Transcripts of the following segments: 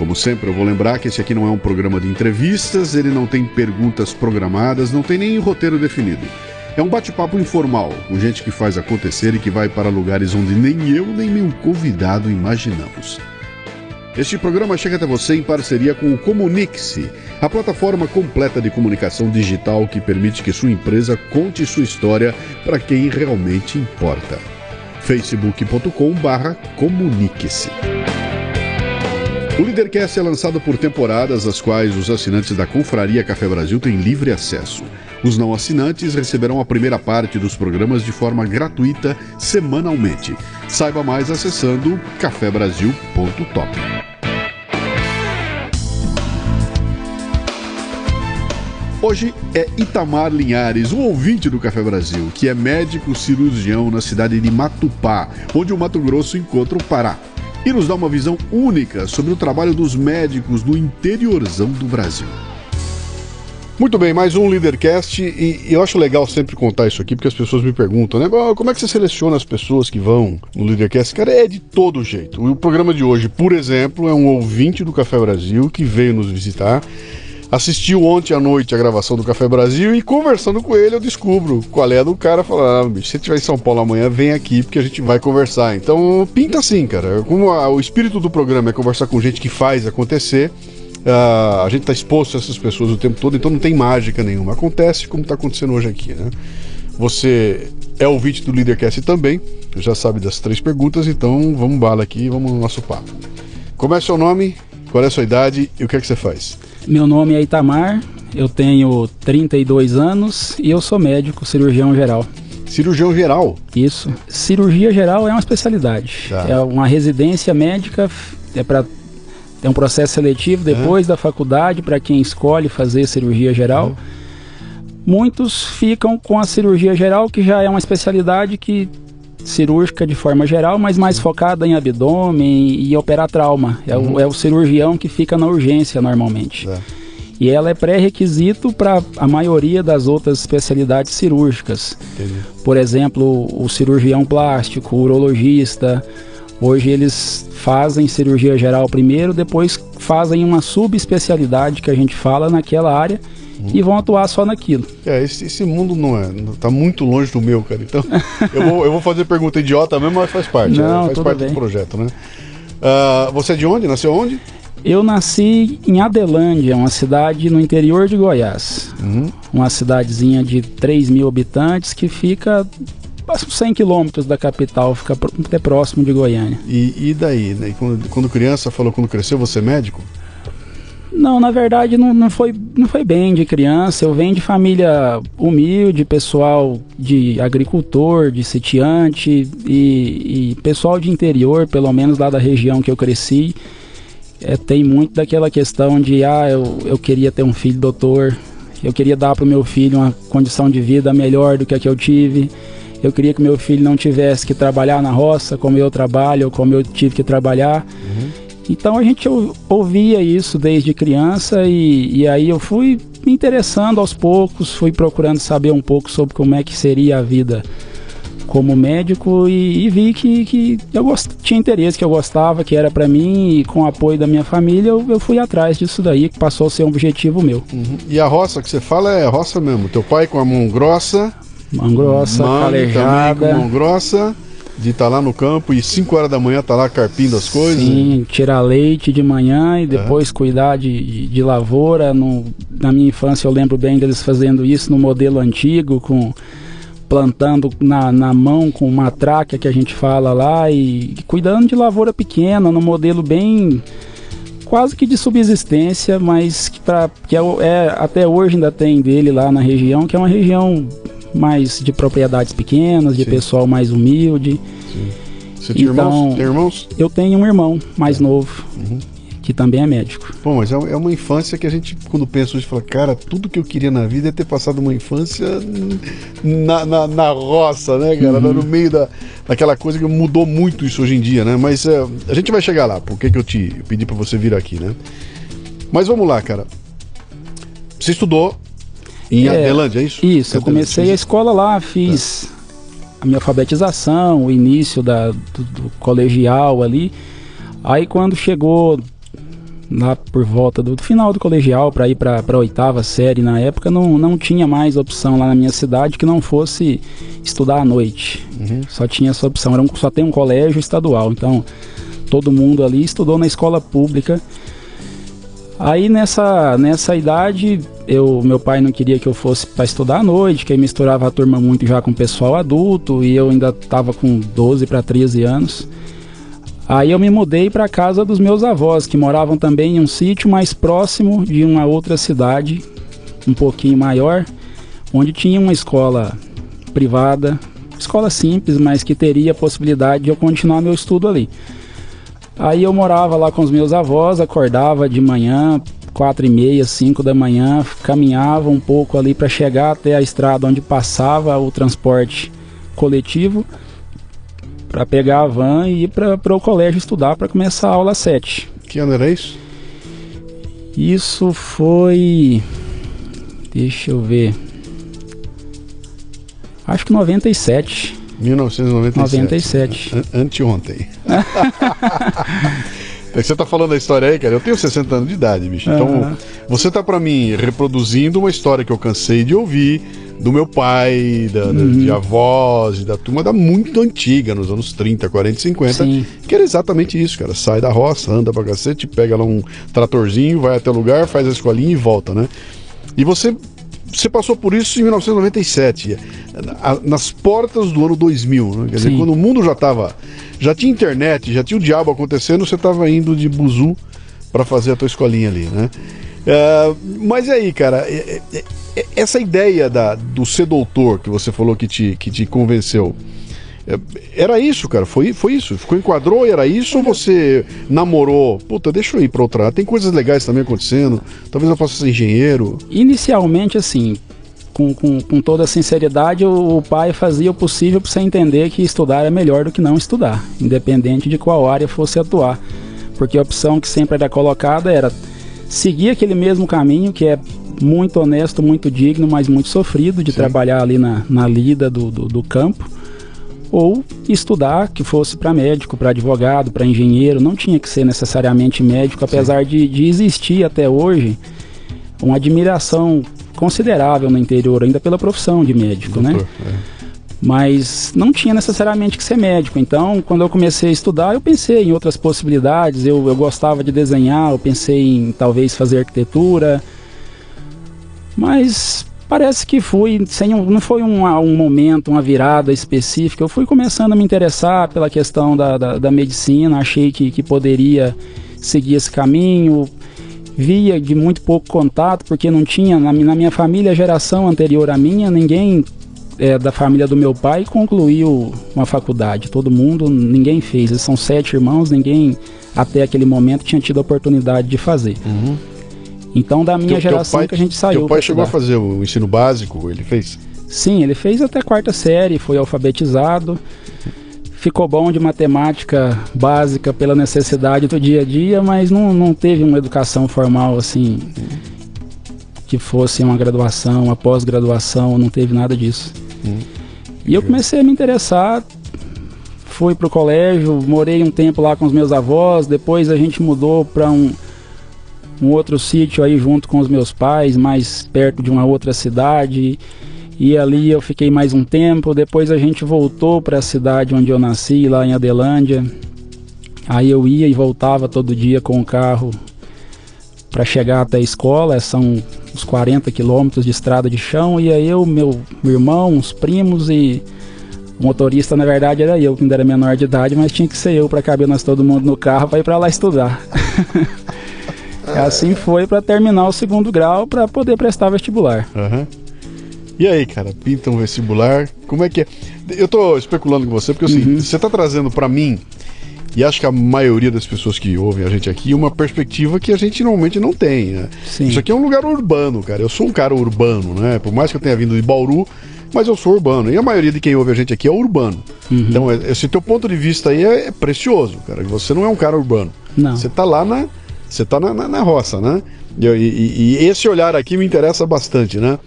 Como sempre, eu vou lembrar que esse aqui não é um programa de entrevistas, ele não tem perguntas programadas, não tem nem roteiro definido. É um bate-papo informal, com gente que faz acontecer e que vai para lugares onde nem eu nem meu convidado imaginamos. Este programa chega até você em parceria com o Comunique-se, a plataforma completa de comunicação digital que permite que sua empresa conte sua história para quem realmente importa. facebook.com/comunique-se. O Leadercast é lançado por temporadas, às quais os assinantes da Confraria Café Brasil têm livre acesso. Os não assinantes receberão a primeira parte dos programas de forma gratuita semanalmente. Saiba mais acessando cafebrasil.top. Hoje é Itamar Linhares, um ouvinte do Café Brasil, que é médico cirurgião na cidade de Matupá, onde o Mato Grosso encontra o Pará e nos dá uma visão única sobre o trabalho dos médicos no interiorzão do Brasil. Muito bem, mais um Leadercast e eu acho legal sempre contar isso aqui porque as pessoas me perguntam, né? Como é que você seleciona as pessoas que vão no Leadercast? Cara, é de todo jeito. O programa de hoje, por exemplo, é um ouvinte do Café Brasil que veio nos visitar assistiu ontem à noite a gravação do Café Brasil e conversando com ele eu descubro qual é do cara. Falar, ah, bicho, se você em São Paulo amanhã, vem aqui porque a gente vai conversar. Então pinta assim, cara. Como a, o espírito do programa é conversar com gente que faz acontecer. Uh, a gente está exposto a essas pessoas o tempo todo, então não tem mágica nenhuma. Acontece como está acontecendo hoje aqui, né? Você é ouvinte do Leadercast também, já sabe das três perguntas, então vamos bala aqui, vamos no nosso papo. Como é seu nome, qual é a sua idade e o que é que você faz? Meu nome é Itamar, eu tenho 32 anos e eu sou médico cirurgião geral. Cirurgião geral? Isso. Cirurgia geral é uma especialidade. Tá. É uma residência médica, é para tem um processo seletivo depois uhum. da faculdade para quem escolhe fazer cirurgia geral. Uhum. Muitos ficam com a cirurgia geral, que já é uma especialidade que cirúrgica de forma geral, mas mais focada em abdômen e operar trauma. É, uhum. o, é o cirurgião que fica na urgência normalmente. É. E ela é pré-requisito para a maioria das outras especialidades cirúrgicas. Entendi. Por exemplo, o cirurgião plástico, o urologista. Hoje eles fazem cirurgia geral primeiro, depois fazem uma subespecialidade que a gente fala naquela área uhum. e vão atuar só naquilo. É, esse, esse mundo não é. Tá muito longe do meu, cara. Então, eu, vou, eu vou fazer pergunta idiota mesmo, mas faz parte. Não, né? Faz parte bem. do projeto, né? Uh, você é de onde? Nasceu onde? Eu nasci em Adelândia, uma cidade no interior de Goiás. Uhum. Uma cidadezinha de 3 mil habitantes que fica 100 quilômetros da capital, fica até próximo de Goiânia. E, e daí? Né? Quando, quando criança, falou quando cresceu, você é médico? Não, na verdade não, não, foi, não foi bem de criança. Eu venho de família humilde, pessoal de agricultor, de sitiante e, e pessoal de interior, pelo menos lá da região que eu cresci. É, tem muito daquela questão de, ah, eu, eu queria ter um filho doutor, eu queria dar para o meu filho uma condição de vida melhor do que a que eu tive. Eu queria que meu filho não tivesse que trabalhar na roça como eu trabalho ou como eu tive que trabalhar. Uhum. Então a gente ouvia isso desde criança e, e aí eu fui me interessando aos poucos, fui procurando saber um pouco sobre como é que seria a vida como médico e, e vi que, que eu gost... tinha interesse, que eu gostava, que era para mim e com o apoio da minha família eu, eu, fui atrás disso daí, que passou a ser um objetivo meu. Uhum. E a roça que você fala é roça mesmo, teu pai com a mão grossa, mão grossa, calejada, com mão grossa de estar tá lá no campo e 5 horas da manhã estar tá lá carpindo as coisas? Sim, tirar leite de manhã e depois cuidar de, de, de, lavoura. No, na minha infância eu lembro bem deles fazendo isso no modelo antigo, com plantando na, na mão com uma tráquea que a gente fala lá e, e cuidando de lavoura pequena, no modelo bem quase que de subsistência, mas que, pra, que é, é, até hoje ainda tem dele lá na região, que é uma região mais de propriedades pequenas, de Sim. pessoal mais humilde. Sim. Você tinha então, irmãos? Tem irmãos? Eu tenho um irmão mais é. novo. Uhum. que também é médico. Bom, mas é, é uma infância que a gente, quando pensa hoje, fala, cara, tudo que eu queria na vida é ter passado uma infância na, na, na roça, né, cara? Uhum. No meio da, daquela coisa que mudou muito isso hoje em dia, né? Mas é, a gente vai chegar lá, por que, eu te pedi para você vir aqui, né? Mas vamos lá, cara. Você estudou em é, Adelândia, é isso? Isso, eu comecei a escola lá, fiz tá. a minha alfabetização, o início da, do, do colegial ali. Aí quando chegou lá por volta do, final do colegial para ir para a oitava série na época não, não tinha mais opção lá na minha cidade que não fosse estudar à noite uhum. só tinha essa opção era um, só tem um colégio estadual então todo mundo ali estudou na escola pública aí nessa nessa idade eu meu pai não queria que eu fosse para estudar à noite que aí misturava a turma muito já com o pessoal adulto e eu ainda estava com 12 para 13 anos Aí eu me mudei para casa dos meus avós, que moravam também em um sítio mais próximo de uma outra cidade, um pouquinho maior, onde tinha uma escola privada, escola simples, mas que teria a possibilidade de eu continuar meu estudo ali. Aí eu morava lá com os meus avós, acordava de manhã, quatro e meia, cinco da manhã, caminhava um pouco ali para chegar até a estrada onde passava o transporte coletivo para pegar a van e ir para o colégio estudar para começar a aula 7. Que ano era isso? Isso foi. Deixa eu ver. Acho que 97. 1997. 97. Anteontem. É você tá falando a história aí, cara. Eu tenho 60 anos de idade, bicho. Então, uhum. você tá para mim reproduzindo uma história que eu cansei de ouvir do meu pai, da, uhum. de avós, da turma da muito antiga, nos anos 30, 40, 50, Sim. que era exatamente isso, cara. Sai da roça, anda pra cacete, pega lá um tratorzinho, vai até o lugar, faz a escolinha e volta, né? E você você passou por isso em 1997, nas portas do ano 2000, né? quer dizer, quando o mundo já estava, já tinha internet, já tinha o diabo acontecendo, você estava indo de buzu para fazer a tua escolinha ali, né? Uh, mas aí, cara, é, é, é, essa ideia da, do ser doutor que você falou que te, que te convenceu, é, era isso, cara? Foi, foi isso? Ficou enquadrou e era isso? Ou você namorou? Puta, deixa eu ir pra outra. Tem coisas legais também acontecendo. Talvez eu possa ser engenheiro. Inicialmente, assim, com, com, com toda a sinceridade, o, o pai fazia o possível para você entender que estudar é melhor do que não estudar, independente de qual área fosse atuar. Porque a opção que sempre era colocada era seguir aquele mesmo caminho, que é muito honesto, muito digno, mas muito sofrido de Sim. trabalhar ali na, na lida do, do, do campo. Ou estudar, que fosse para médico, para advogado, para engenheiro, não tinha que ser necessariamente médico, apesar de, de existir até hoje uma admiração considerável no interior, ainda pela profissão de médico, né? Doutor, né? É. Mas não tinha necessariamente que ser médico. Então, quando eu comecei a estudar, eu pensei em outras possibilidades. Eu, eu gostava de desenhar, eu pensei em talvez fazer arquitetura, mas parece que fui, sem um, não foi um, um, momento, uma virada específica. Eu fui começando a me interessar pela questão da, da, da medicina, achei que, que poderia seguir esse caminho. Via de muito pouco contato, porque não tinha, na, na minha família, geração anterior à minha, ninguém é, da família do meu pai concluiu uma faculdade. Todo mundo, ninguém fez. Eles são sete irmãos, ninguém até aquele momento tinha tido a oportunidade de fazer. Uhum. Então, da minha teu, geração teu pai, que a gente saiu. Teu pai chegou a fazer o ensino básico, ele fez? Sim, ele fez até quarta série, foi alfabetizado. Ficou bom de matemática básica pela necessidade do dia a dia, mas não, não teve uma educação formal assim que fosse uma graduação, uma pós-graduação, não teve nada disso. Hum. E eu comecei a me interessar, fui pro colégio, morei um tempo lá com os meus avós, depois a gente mudou para um um outro sítio aí junto com os meus pais, mais perto de uma outra cidade. E ali eu fiquei mais um tempo. Depois a gente voltou para a cidade onde eu nasci, lá em Adelândia. Aí eu ia e voltava todo dia com o carro para chegar até a escola. São uns 40 quilômetros de estrada de chão. E aí eu, meu, irmão, uns primos e o motorista, na verdade, era eu, que ainda era menor de idade, mas tinha que ser eu para caber nós todo mundo no carro para ir para lá estudar. Assim foi para terminar o segundo grau para poder prestar vestibular. Uhum. E aí, cara, pinta um vestibular? Como é que é? Eu tô especulando com você porque assim, uhum. você tá trazendo para mim e acho que a maioria das pessoas que ouvem a gente aqui, uma perspectiva que a gente normalmente não tem. Né? Isso aqui é um lugar urbano, cara. Eu sou um cara urbano, né? Por mais que eu tenha vindo de Bauru, mas eu sou urbano. E a maioria de quem ouve a gente aqui é urbano. Uhum. Então, esse teu ponto de vista aí é, é, precioso, cara. Você não é um cara urbano. Não. Você tá lá na. Você tá na, na, na roça, né? E, e, e, esse olhar aqui me interessa bastante, né?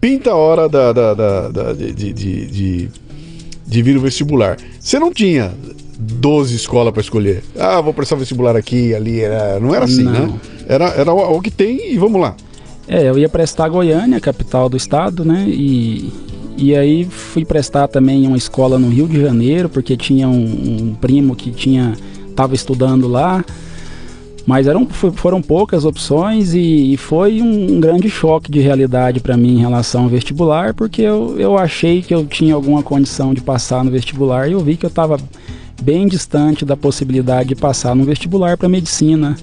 Pinta a hora da, da, da, da de, de, de, de vir o vestibular. Você não tinha 12 escolas para escolher. Ah, vou prestar vestibular aqui, ali. Era... Não era assim, não. né? Era, era o que tem e vamos lá. É, eu ia prestar Goiânia, capital do estado, né? E, e aí fui prestar também uma escola no Rio de Janeiro, porque tinha um, um primo que tinha estava estudando lá. Mas eram, foram poucas opções e, e foi um, um, grande choque de realidade para mim em relação ao vestibular, porque eu, eu achei que eu tinha alguma condição de passar no vestibular e eu vi que eu estava bem distante da possibilidade de passar no vestibular para medicina,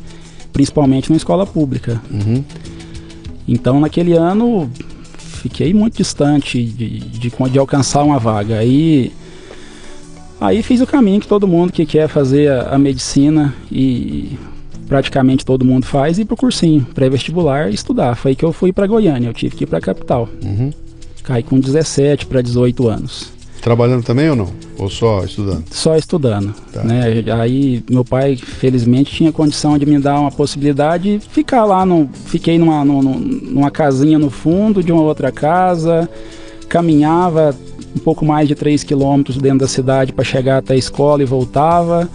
principalmente na escola pública. Uhum. Então, naquele ano, fiquei muito distante de, de, de, alcançar uma vaga. Aí, aí fiz o caminho que todo mundo que quer fazer a, a medicina e praticamente todo mundo faz, ir pro cursinho pré-vestibular estudar. Foi aí que eu fui para Goiânia, eu tive que ir para a capital. Uhum. Caí com 17 para 18 anos. Trabalhando também ou não? Ou só estudando? Só estudando. Tá. Né? Aí meu pai, felizmente, tinha condição de me dar uma possibilidade de ficar lá. No, fiquei numa, numa casinha no fundo de uma outra casa, caminhava um pouco mais de 3 quilômetros dentro da cidade para chegar até a escola e voltava.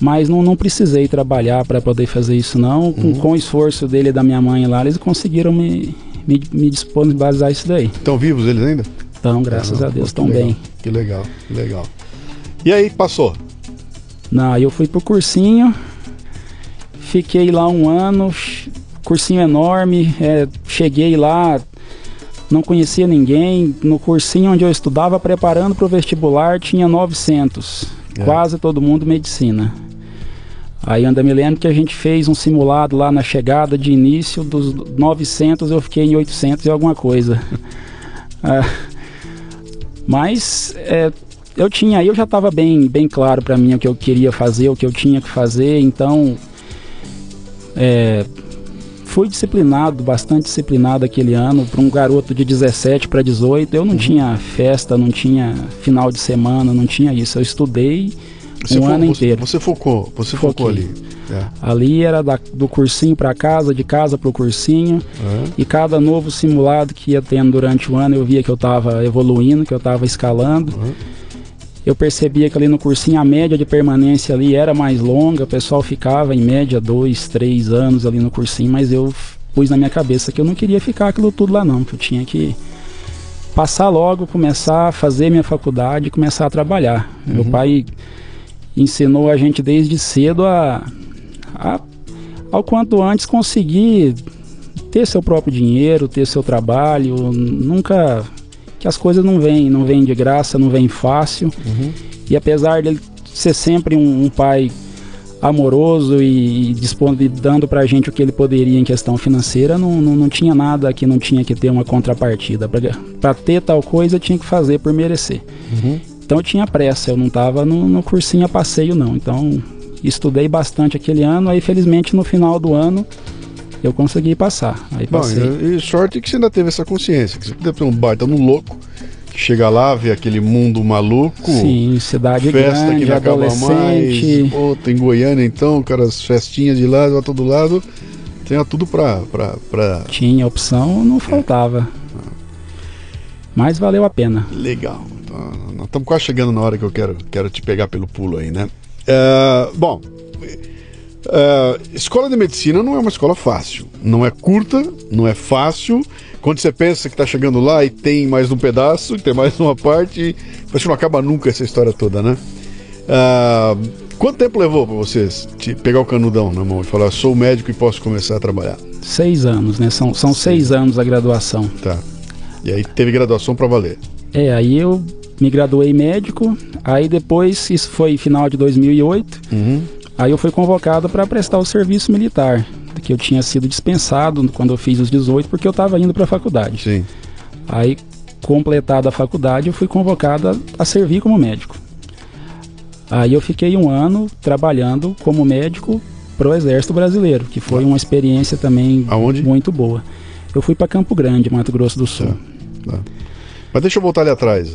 Mas não, não precisei trabalhar para poder fazer isso não. Uhum. Com, com o esforço dele e da minha mãe lá, eles conseguiram me, me, me disponibilizar isso daí. Estão vivos eles ainda? Estão, graças a Deus, estão bem. Que legal, que legal. E aí, passou? Não, eu fui pro cursinho, fiquei lá um ano, cursinho enorme, é, cheguei lá, não conhecia ninguém. No cursinho onde eu estudava, preparando para o vestibular, tinha 900, é. quase todo mundo medicina. Aí ainda me lembro que a gente fez um simulado lá na chegada de início, dos 900 eu fiquei em 800 e alguma coisa. ah, mas é, eu tinha, eu já estava bem, bem claro para mim o que eu queria fazer, o que eu tinha que fazer, então é, fui disciplinado, bastante disciplinado aquele ano, para um garoto de 17 para 18. Eu não uhum. tinha festa, não tinha final de semana, não tinha isso. Eu estudei você um ano inteiro. Você focou, você Foquei. focou ali. É. Ali era da, do cursinho para casa, de casa para o cursinho. Uhum. E cada novo simulado que ia tendo durante o ano, eu via que eu estava evoluindo, que eu estava escalando. Uhum. Eu percebia que ali no cursinho a média de permanência ali era mais longa, o pessoal ficava em média dois, três anos ali no cursinho, mas eu pus na minha cabeça que eu não queria ficar aquilo tudo lá não, que eu tinha que passar logo, começar a fazer minha faculdade e começar a trabalhar. Uhum. Meu pai ensinou a gente desde cedo a a, ao quanto antes conseguir ter seu próprio dinheiro, ter seu trabalho, nunca que as coisas não vêm, não vêm de graça, não vêm fácil. Uhum. E apesar dele ser sempre um, um pai amoroso e, e dando pra gente o que ele poderia em questão financeira, não, não, não tinha nada que não tinha que ter uma contrapartida. Para ter tal coisa, tinha que fazer por merecer. Uhum. Então eu tinha pressa, eu não estava no, no cursinho a passeio, não. Então estudei bastante aquele ano, aí felizmente no final do ano eu consegui passar. Aí Bom, e, e sorte que você ainda teve essa consciência, que você podia ter um baita no louco, que chega lá, vê aquele mundo maluco. Sim, cidade festa grande, que não. Acaba mais. Pô, em Goiânia então, cara, as festinhas de lá, de todo lado. Tinha tudo pra, pra, pra... Tinha opção, não faltava. É. Mas valeu a pena. Legal. Então, nós estamos quase chegando na hora que eu quero, quero te pegar pelo pulo aí, né? Uh, bom, uh, escola de medicina não é uma escola fácil. Não é curta, não é fácil. Quando você pensa que está chegando lá e tem mais um pedaço, tem mais uma parte, parece que não acaba nunca essa história toda, né? Uh, quanto tempo levou para vocês te pegar o canudão na mão e falar, sou médico e posso começar a trabalhar? Seis anos, né? São, são seis anos a graduação. Tá. E aí teve graduação para valer? É, aí eu me graduei médico, aí depois, isso foi final de 2008, uhum. aí eu fui convocado para prestar o serviço militar, que eu tinha sido dispensado quando eu fiz os 18, porque eu estava indo para a faculdade. Sim. Aí, completada a faculdade, eu fui convocado a, a servir como médico. Aí eu fiquei um ano trabalhando como médico pro Exército Brasileiro, que foi uma experiência também Aonde? muito boa. Eu fui para Campo Grande, Mato Grosso do Sul. Tá. Mas deixa eu voltar ali atrás.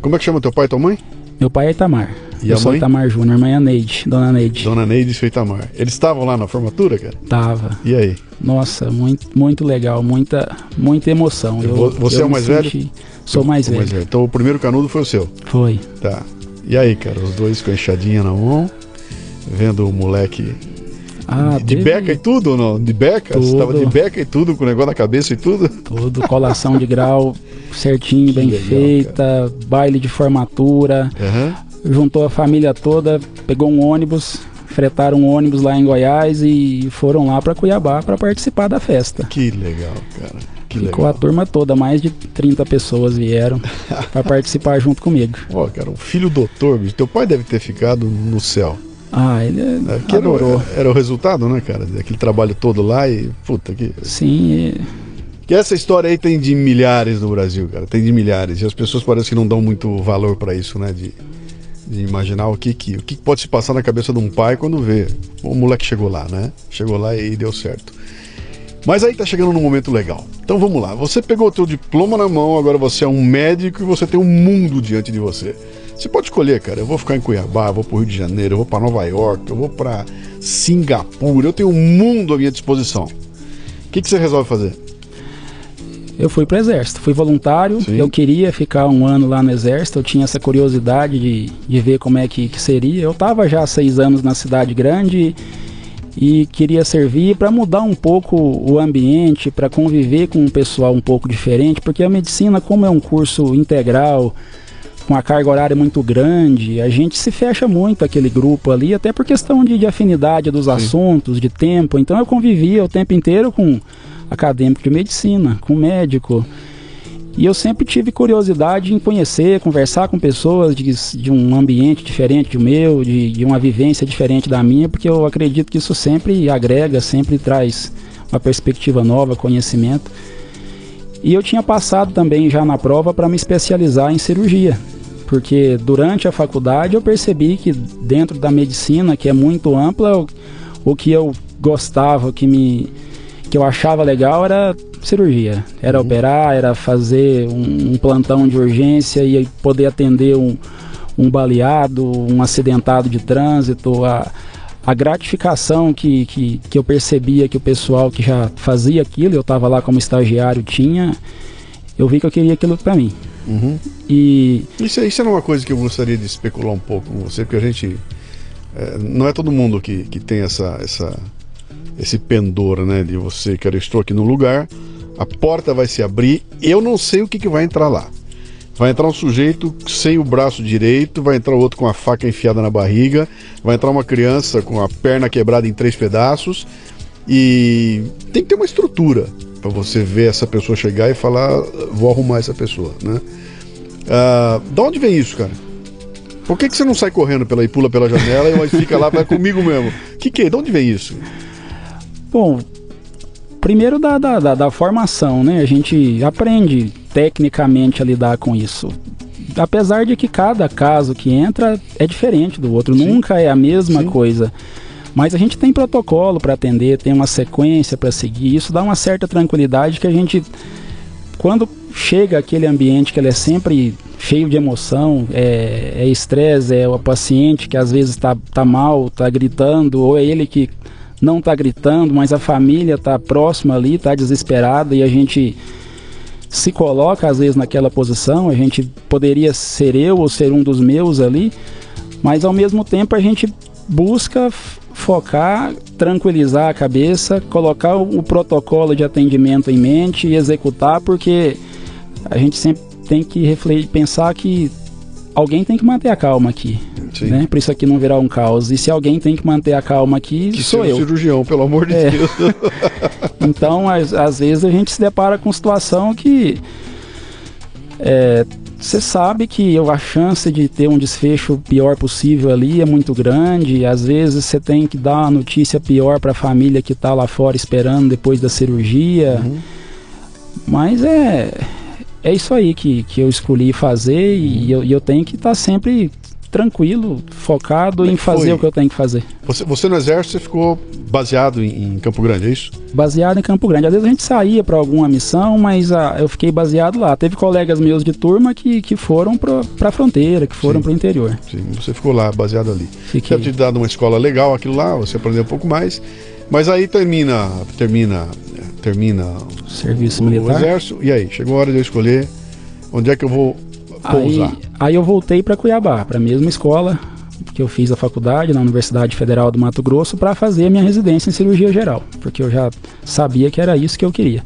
Como é que chama teu pai e tua mãe? Meu pai é Itamar. E eu a sou mãe? Itamar Júnior, mãe é Neide, dona Neide. Dona Neide e seu Itamar. Eles estavam lá na formatura, cara? Tava. E aí? Nossa, muito, muito legal, muita, muita emoção. Vo- você é o me mais velho? Sou mais O velho. Então o primeiro canudo foi o seu. Foi. Tá. E aí, cara? Os dois com a enxadinha na mão, vendo o moleque Ah, de teve beca e tudo ou não? De beca? Você Tudo. tava de beca e tudo, com o negócio na cabeça e tudo? tudo, colação de grau certinho, bem legal, feita, baile de formatura, Aham. juntou a família toda, pegou um ônibus, fretaram um ônibus lá em Goiás e foram lá para Cuiabá para participar da festa. Que legal, cara. Que Ficou a legal. turma toda, mais de 30 pessoas vieram para participar junto comigo. Ó, cara, o filho doutor, bicho. Teu pai deve ter ficado no céu. Ah, ele? Que era, adorou. o- era o resultado, né, cara? Daquele trabalho todo lá e. Puta, que. Sim, e- Que essa história aí tem de milhares no Brasil, cara. Tem de milhares. E as pessoas parecem que não dão muito valor pra isso, né? De, de imaginar o que, que, o que pode se passar na cabeça de um pai quando vê. O moleque chegou lá, né? Chegou lá e deu certo. Mas aí tá chegando num momento legal. Então vamos lá. Você pegou o teu diploma na mão, agora você é um médico e você tem um mundo diante de você. Você pode escolher, cara. Eu vou ficar em Cuiabá, eu vou pro Rio de Janeiro, eu vou pra Nova York, eu vou pra Singapura. Eu tenho um mundo à minha disposição. O que, que você resolve fazer? Eu fui pro exército, fui voluntário, Sim. eu queria ficar um ano lá no exército, eu tinha essa curiosidade de, de ver como é que, que seria. Eu estava já há seis anos na cidade grande e queria servir para mudar um pouco o ambiente, para conviver com um pessoal um pouco diferente, porque a medicina, como é um curso integral, com a carga horária muito grande, a gente se fecha muito aquele grupo ali, até por questão de, de afinidade dos assuntos, de tempo. Então eu convivia o tempo inteiro com acadêmico de medicina, com médico. E eu sempre tive curiosidade em conhecer, conversar com pessoas de, de um ambiente diferente do meu, de, de uma vivência diferente da minha, porque eu acredito que isso sempre agrega, sempre traz uma perspectiva nova, conhecimento. E eu tinha passado também já na prova para me especializar em cirurgia, porque durante a faculdade eu percebi que dentro da medicina, que é muito ampla, o, o que eu gostava, o que me que eu achava legal era cirurgia, era operar, era fazer um, um plantão de urgência e poder atender um, um baleado, um acidentado de trânsito, a, a gratificação que, que, que eu percebia que o pessoal que já fazia aquilo, eu estava lá como estagiário, tinha, eu vi que eu queria aquilo para mim. Uhum. E Isso, isso era uma coisa que eu gostaria de especular um pouco com você, porque a gente. é, não é todo mundo que, que tem essa, essa, esse pendor, né? De você, que eu estou aqui no lugar, a porta vai se abrir, eu não sei o que, que vai entrar lá. Vai entrar um sujeito sem o braço direito, vai entrar outro com a faca enfiada na barriga, vai entrar uma criança com a perna quebrada em três pedaços. E tem que ter uma estrutura para você ver essa pessoa chegar e falar, vou arrumar essa pessoa, né? Ah, da onde vem isso, cara? Por que, que você não sai correndo pela e pula pela janela e fica lá, vai comigo mesmo? Que que? é? De onde vem isso? Bom, primeiro da, da, da, da formação, né? A gente aprende tecnicamente a lidar com isso. Apesar de que cada caso que entra é diferente do outro, Sim. nunca é a mesma Sim. coisa. Mas a gente tem protocolo para atender, tem uma sequência para seguir. Isso dá uma certa tranquilidade que a gente, quando chega aquele ambiente que ele é sempre cheio de emoção, é é estresse, é, o paciente que às vezes está tá mal, está gritando, ou é ele que não está gritando, mas a família está próxima ali, está desesperada e a gente se coloca às vezes naquela posição, a gente poderia ser eu ou ser um dos meus ali, mas ao mesmo tempo a gente busca focar, tranquilizar a cabeça, colocar o protocolo de atendimento em mente e executar, porque a gente sempre tem que refletir, pensar que alguém tem que manter a calma aqui, Sim. né? Para isso aqui não virar um caos. E se alguém tem que manter a calma aqui, Que sou eu. cirurgião, pelo amor de É. Deus. Então, às, vezes a gente se depara com situação que é, você sabe que a chance de ter um desfecho pior possível ali é muito grande. Às vezes você tem que dar uma notícia pior para a família que está lá fora esperando depois da cirurgia. Uhum. Mas é é isso aí que, que eu escolhi fazer e eu, e eu tenho que estar sempre tranquilo, focado é em fazer foi? o que eu tenho que fazer. Você, você no exército ficou baseado em, em Campo Grande, é isso? Baseado em Campo Grande. Às vezes a gente saía para alguma missão, mas ah, eu fiquei baseado lá. Teve colegas meus de turma que, que foram para a fronteira, que foram para o interior. Sim, você ficou lá, baseado ali. Fiquei. Deve ter dado uma escola legal aquilo lá, você aprendeu um pouco mais. Mas aí termina, termina, termina Serviço o, o militar. exército. E aí, chegou a hora de eu escolher onde é que eu vou Aí, pousar. aí eu voltei para Cuiabá, para a mesma escola que eu fiz a faculdade na Universidade Federal do Mato Grosso para fazer a minha residência em cirurgia geral, porque eu já sabia que era isso que eu queria.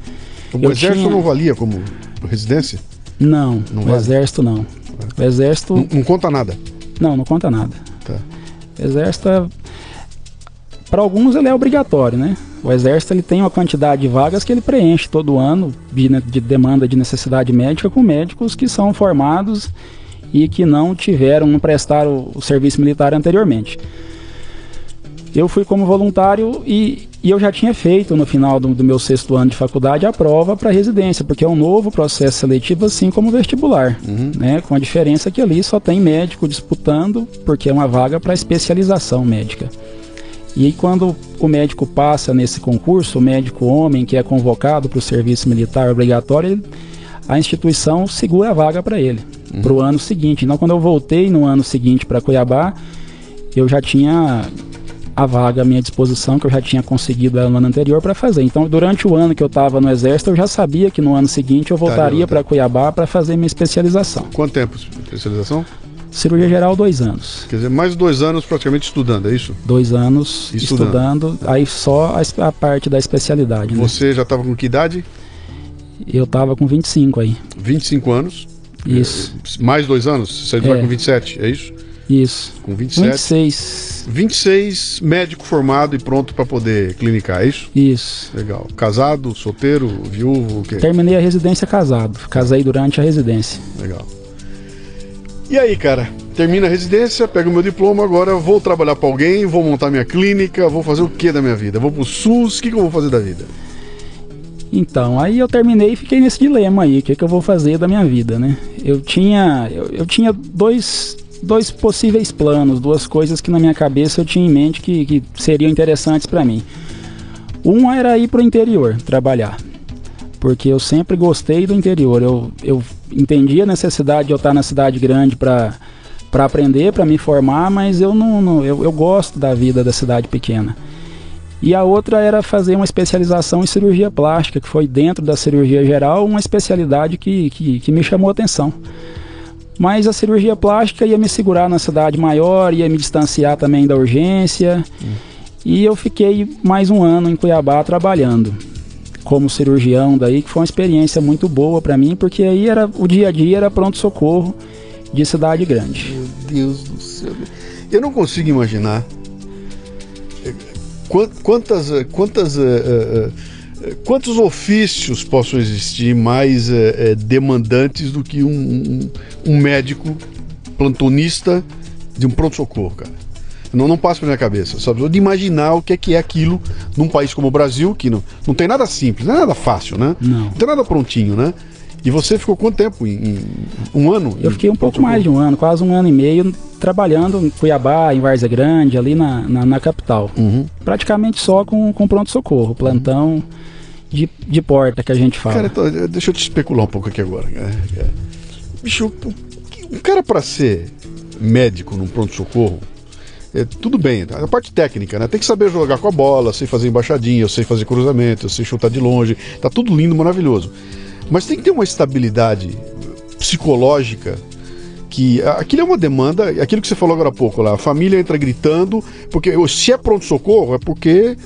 O eu exército tinha- não valia como residência? Não, Não o vale? exército não. O exército Não, não conta nada. não, não conta nada. Tá. O exército é... para alguns ele é obrigatório, né? O exército ele tem uma quantidade de vagas que ele preenche todo ano de, de demanda de necessidade médica com médicos que são formados e que não tiveram, não prestaram o serviço militar anteriormente. Eu fui como voluntário e, e eu já tinha feito no final do, do meu sexto ano de faculdade a prova para residência, porque é um novo processo seletivo, assim como o vestibular, né? Com a diferença que ali só tem médico disputando, porque é uma vaga para especialização médica. E aí, quando o médico passa nesse concurso, o médico homem que é convocado para o serviço militar obrigatório, ele- a instituição segura a vaga para ele, para o ano seguinte. Então, quando eu voltei no ano seguinte para Cuiabá, eu já tinha a vaga à minha disposição, que eu já tinha conseguido ela no ano anterior para fazer. Então, durante o ano que eu estava no Exército, eu já sabia que no ano seguinte eu voltaria para Cuiabá para fazer minha especialização. Quanto tempo de especialização? Cirurgia geral, dois anos. Quer dizer, mais dois anos praticamente estudando, é isso? Dois anos Estudando. estudando, aí só a, a parte da especialidade. Né? Você já estava com que idade? Eu tava com 25 aí. 25 anos. Isso, Eh, Mais dois anos? Você vai É. com 27, é isso? isso. Com 27. 26. 26, médico formado e pronto para poder clinicar, é isso? Isso. Legal. Casado, solteiro, viúvo, o quê? Terminei a residência casado. Casei durante a residência. Legal. E aí, cara? Termina a residência, pego meu diploma, agora vou trabalhar para alguém, vou montar minha clínica, vou fazer o que da minha vida? Vou pro SUS, o que, que eu vou fazer da vida? Então, aí eu terminei e fiquei nesse dilema aí, o que, que eu vou fazer da minha vida, né? Eu tinha, eu, eu tinha dois, dois possíveis planos, duas coisas que na minha cabeça eu tinha em mente que, que seriam interessantes para mim. Um era ir pro interior trabalhar, porque eu sempre gostei do interior. Eu, eu entendi a necessidade de eu estar na cidade grande para para aprender, para me formar, mas eu não, não eu, eu gosto da vida da cidade pequena. E a outra era fazer uma especialização em cirurgia plástica, que foi dentro da cirurgia geral uma especialidade que, que, que me chamou a atenção. Mas a cirurgia plástica ia me segurar na cidade maior, ia me distanciar também da urgência. E eu fiquei mais um ano em Cuiabá trabalhando como cirurgião daí, que foi uma experiência muito boa para mim, porque aí era o dia a dia era pronto socorro de cidade grande. Meu Deus do céu. Eu não consigo imaginar quan- quantas, eh, quantas, eh, eh, quantos ofícios possam existir mais demandantes do que um, um- médico plantonista de um pronto-socorro, cara. Não, não passa pela minha cabeça, sabe? De imaginar o que é que é aquilo num país como o Brasil, que não, não tem nada simples, não é nada fácil, né? Não. Não tem nada prontinho, né? E você ficou quanto tempo? Em, um ano? Eu fiquei um pouco mais de um ano, quase um ano e meio, trabalhando em Cuiabá, em Várzea Grande, ali na, na, na capital. Uhum. Praticamente só com, com pronto-socorro, plantão de, de porta que a gente fala. Cara, então, deixa eu te especular um pouco aqui agora. É, é. Bicho, um cara para ser médico num pronto-socorro, é, tudo bem, a parte técnica, né? Tem que saber jogar com a bola, sei fazer embaixadinha, eu sei fazer cruzamento, eu sei chutar de longe, tá tudo lindo, maravilhoso. Mas tem que ter uma estabilidade psicológica que aquilo é uma demanda, aquilo que você falou agora há pouco lá, a família entra gritando, porque se é pronto-socorro é porque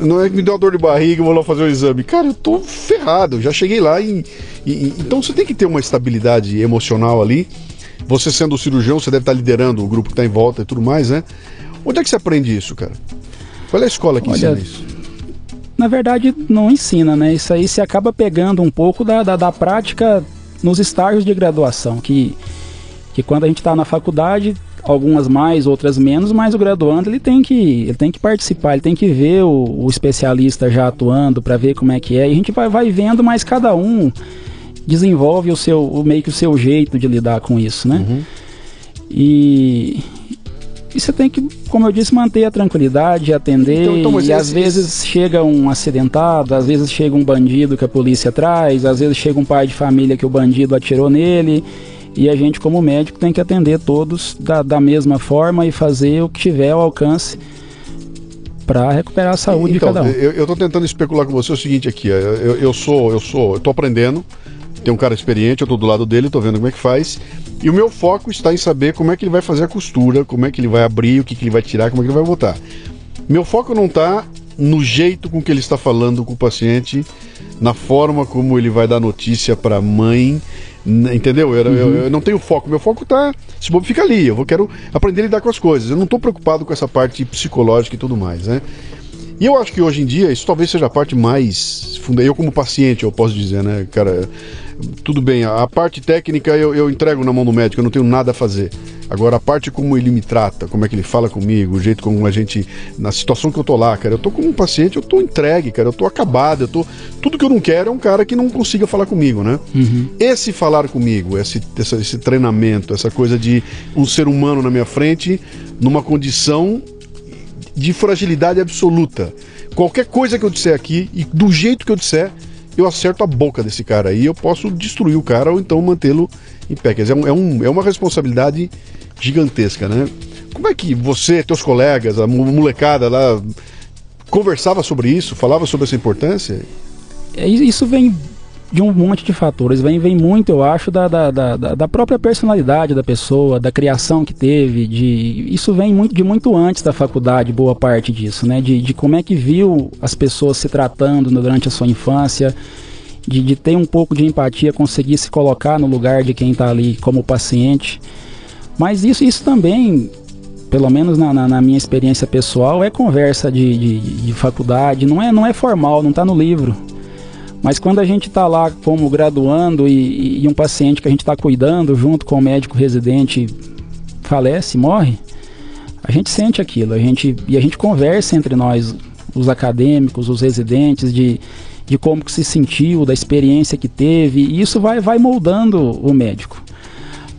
não é que me deu uma dor de barriga, eu vou lá fazer o exame. Cara, eu tô ferrado, já cheguei lá e, e- e- então você tem que ter uma estabilidade emocional ali. Você sendo cirurgião, você deve estar liderando o grupo que está em volta e tudo mais, né? Onde é que você aprende isso, cara? Qual é a escola que Olha, ensina isso? Na verdade, não ensina, né? Isso aí se acaba pegando um pouco da, da, da prática nos estágios de graduação, que, que quando a gente está na faculdade, algumas mais, outras menos, mas o graduando ele tem que, ele tem que participar, ele tem que ver o, o especialista já atuando para ver como é que é, e a gente vai, vai vendo, mas cada um desenvolve o seu, o, meio que o seu jeito de lidar com isso, né? E, e você tem que, como eu disse, manter a tranquilidade, atender. Então, então, e às vezes chega um acidentado, às vezes chega um bandido que a polícia traz, às vezes chega um pai de família que o bandido atirou nele. E a gente, como médico, tem que atender todos da, da mesma forma e fazer o que tiver ao alcance para recuperar a saúde então, de cada um. Eu estou tentando especular com você o seguinte aqui. Eu, eu sou, eu sou, tô aprendendo. Tem um cara experiente, eu estou do lado dele, estou vendo como é que faz. E o meu foco está em saber como é que ele vai fazer a costura, como é que ele vai abrir, o que, que ele vai tirar, como é que ele vai botar. Meu foco não está no jeito com que ele está falando com o paciente, na forma como ele vai dar notícia para a mãe, entendeu? Eu, uhum. eu, eu, não tenho foco. Meu foco tá. Se bobo fica ali. Eu vou, quero aprender a lidar com as coisas. Eu não estou preocupado com essa parte psicológica e tudo mais, né? E eu acho que hoje em dia isso talvez seja a parte mais funda. Eu como paciente, eu posso dizer, né, cara, tudo bem, a parte técnica eu, eu entrego na mão do médico, eu não tenho nada a fazer. Agora, a parte como ele me trata, como é que ele fala comigo, o jeito como a gente. Na situação que eu tô lá, cara, eu tô como um paciente, eu tô entregue, cara, eu tô acabado, eu tô. Tudo que eu não quero é um cara que não consiga falar comigo, né? Uhum. Esse falar comigo, esse, esse, esse treinamento, essa coisa de um ser humano na minha frente, numa condição de fragilidade absoluta. Qualquer coisa que eu disser aqui, e do jeito que eu disser, eu acerto a boca desse cara aí, eu posso destruir o cara ou então mantê-lo em pé. Quer dizer, é, um, é uma responsabilidade gigantesca, né? Como é que você, teus colegas, a molecada lá, conversava sobre isso, falava sobre essa importância? É, isso vem de um monte de fatores. Vem, vem muito, eu acho, da, da, da, da, própria personalidade da pessoa, da criação que teve. De, isso vem muito, de muito antes da faculdade, boa parte disso, né? De, de como é que viu as pessoas se tratando durante a sua infância, de, de ter um pouco de empatia, conseguir se colocar no lugar de quem está ali como paciente. Mas isso, isso também pelo menos na, na, na, minha experiência pessoal, é conversa de, de, de, faculdade, não é, não é formal, não está no livro. Mas quando a gente está lá como graduando e, e, um paciente que a gente está cuidando junto com o médico residente falece, morre, a gente sente aquilo, a gente, e a gente conversa entre nós, os acadêmicos, os residentes, de, de como que se sentiu, da experiência que teve, e isso vai, vai moldando o médico.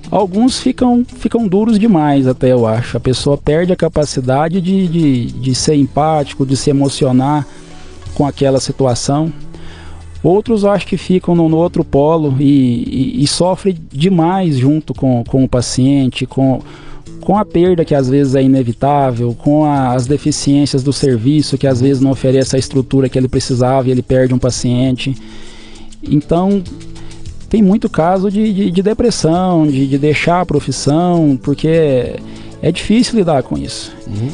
Alguns ficam, ficam duros demais, até eu acho. A pessoa perde a capacidade de, de, de ser empático, de se emocionar com aquela situação. Outros acho que ficam no, no outro polo e, e, e sofrem demais junto com, com o paciente, com, com a perda que às vezes é inevitável, com a, as deficiências do serviço que às vezes não oferece a estrutura que ele precisava e ele perde um paciente. Então, tem muito caso de, de, de depressão, de, de, deixar a profissão, porque é, é difícil lidar com isso. Uhum.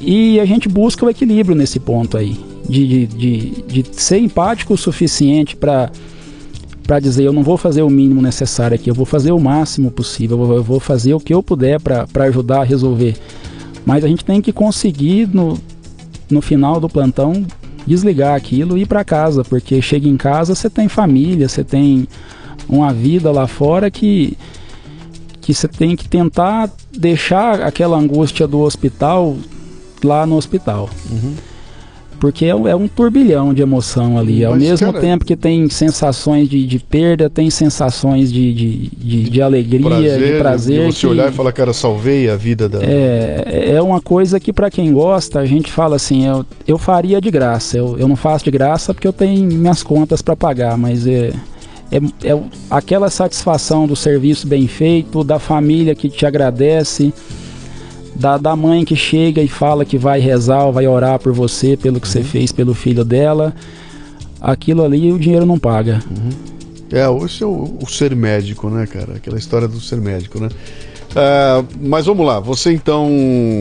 E a gente busca o equilíbrio nesse ponto aí de, de, de, ser empático o suficiente para para dizer eu não vou fazer o mínimo necessário aqui, eu vou fazer o máximo possível, eu vou fazer o que eu puder para ajudar a resolver. Mas a gente tem que conseguir no, no final do plantão desligar aquilo e ir para casa, porque chega em casa você tem família, você tem uma vida lá fora que que você tem que tentar deixar aquela angústia do hospital lá no hospital. Uhum. Porque é, é, um turbilhão de emoção ali. Mas, Ao mesmo cara, tempo que tem sensações de, de perda, tem sensações de, de, de, de alegria, prazer, de prazer. De você que, olhar e falar, cara, salvei a vida da. É, é uma coisa que, para quem gosta, a gente fala assim: eu, eu faria de graça. Eu, eu não faço de graça porque eu tenho minhas contas para pagar, mas é. É, é aquela satisfação do serviço bem feito, da família que te agradece, da, da mãe que chega e fala que vai rezar vai orar por você, pelo que uhum. você fez pelo filho dela, aquilo ali o dinheiro não paga. Uhum. É, esse é o, o, ser médico, né, cara? Aquela história do ser médico, né? É, mas vamos lá, você então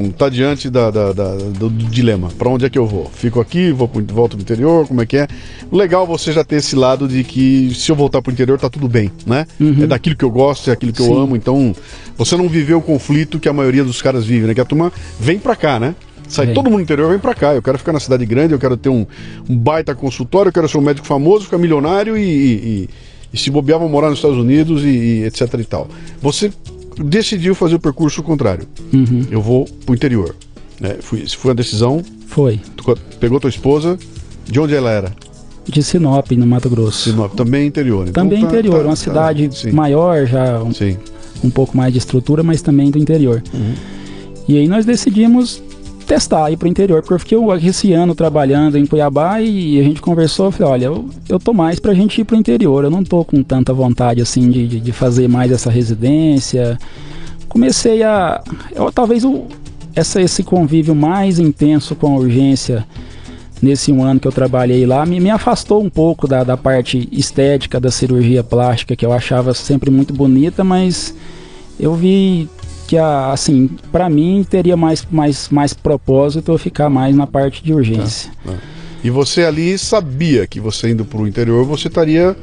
está diante da, da, da, do, dilema. Para onde é que eu vou? Fico aqui, vou pro, volto para o interior, como é que é? Legal você já ter esse lado de que se eu voltar para o interior tá tudo bem, né? Uhum. É daquilo que eu gosto, é aquilo que Sim. eu amo, então você não viveu o conflito que a maioria dos caras vive, né? Que a turma vem para cá, né? Sai todo mundo interior, vem pra cá. Eu quero ficar na cidade grande, eu quero ter um, um baita consultório, eu quero ser um médico famoso, ficar milionário e, e, e se bobear, vou morar nos Estados Unidos e, e etc e tal. Você decidiu fazer o percurso contrário. Uhum. Eu vou pro interior. Né? Fui, foi uma decisão? Foi. Tu pegou tua esposa, de onde ela era? De Sinop, no Mato Grosso. Sinop, também interior. Então também tá, interior, tá, uma tá, cidade sim. maior já. Um... Sim. um pouco mais de estrutura, mas também do interior. Uhum. E aí nós decidimos testar ir para o interior, porque eu fiquei esse ano trabalhando em Cuiabá e a gente conversou, eu falei, olha, eu, eu tô mais para a gente ir para o interior, eu não tô com tanta vontade assim de, de, de fazer mais essa residência. Comecei a, eu, talvez o, essa, esse convívio mais intenso com a urgência nesse um ano que eu trabalhei lá me, me afastou um pouco da, da parte estética da cirurgia plástica que eu achava sempre muito bonita, mas eu vi que assim para mim teria mais, mais, mais propósito eu ficar mais na parte de urgência. Ah. E você ali sabia que você indo para o interior você estaria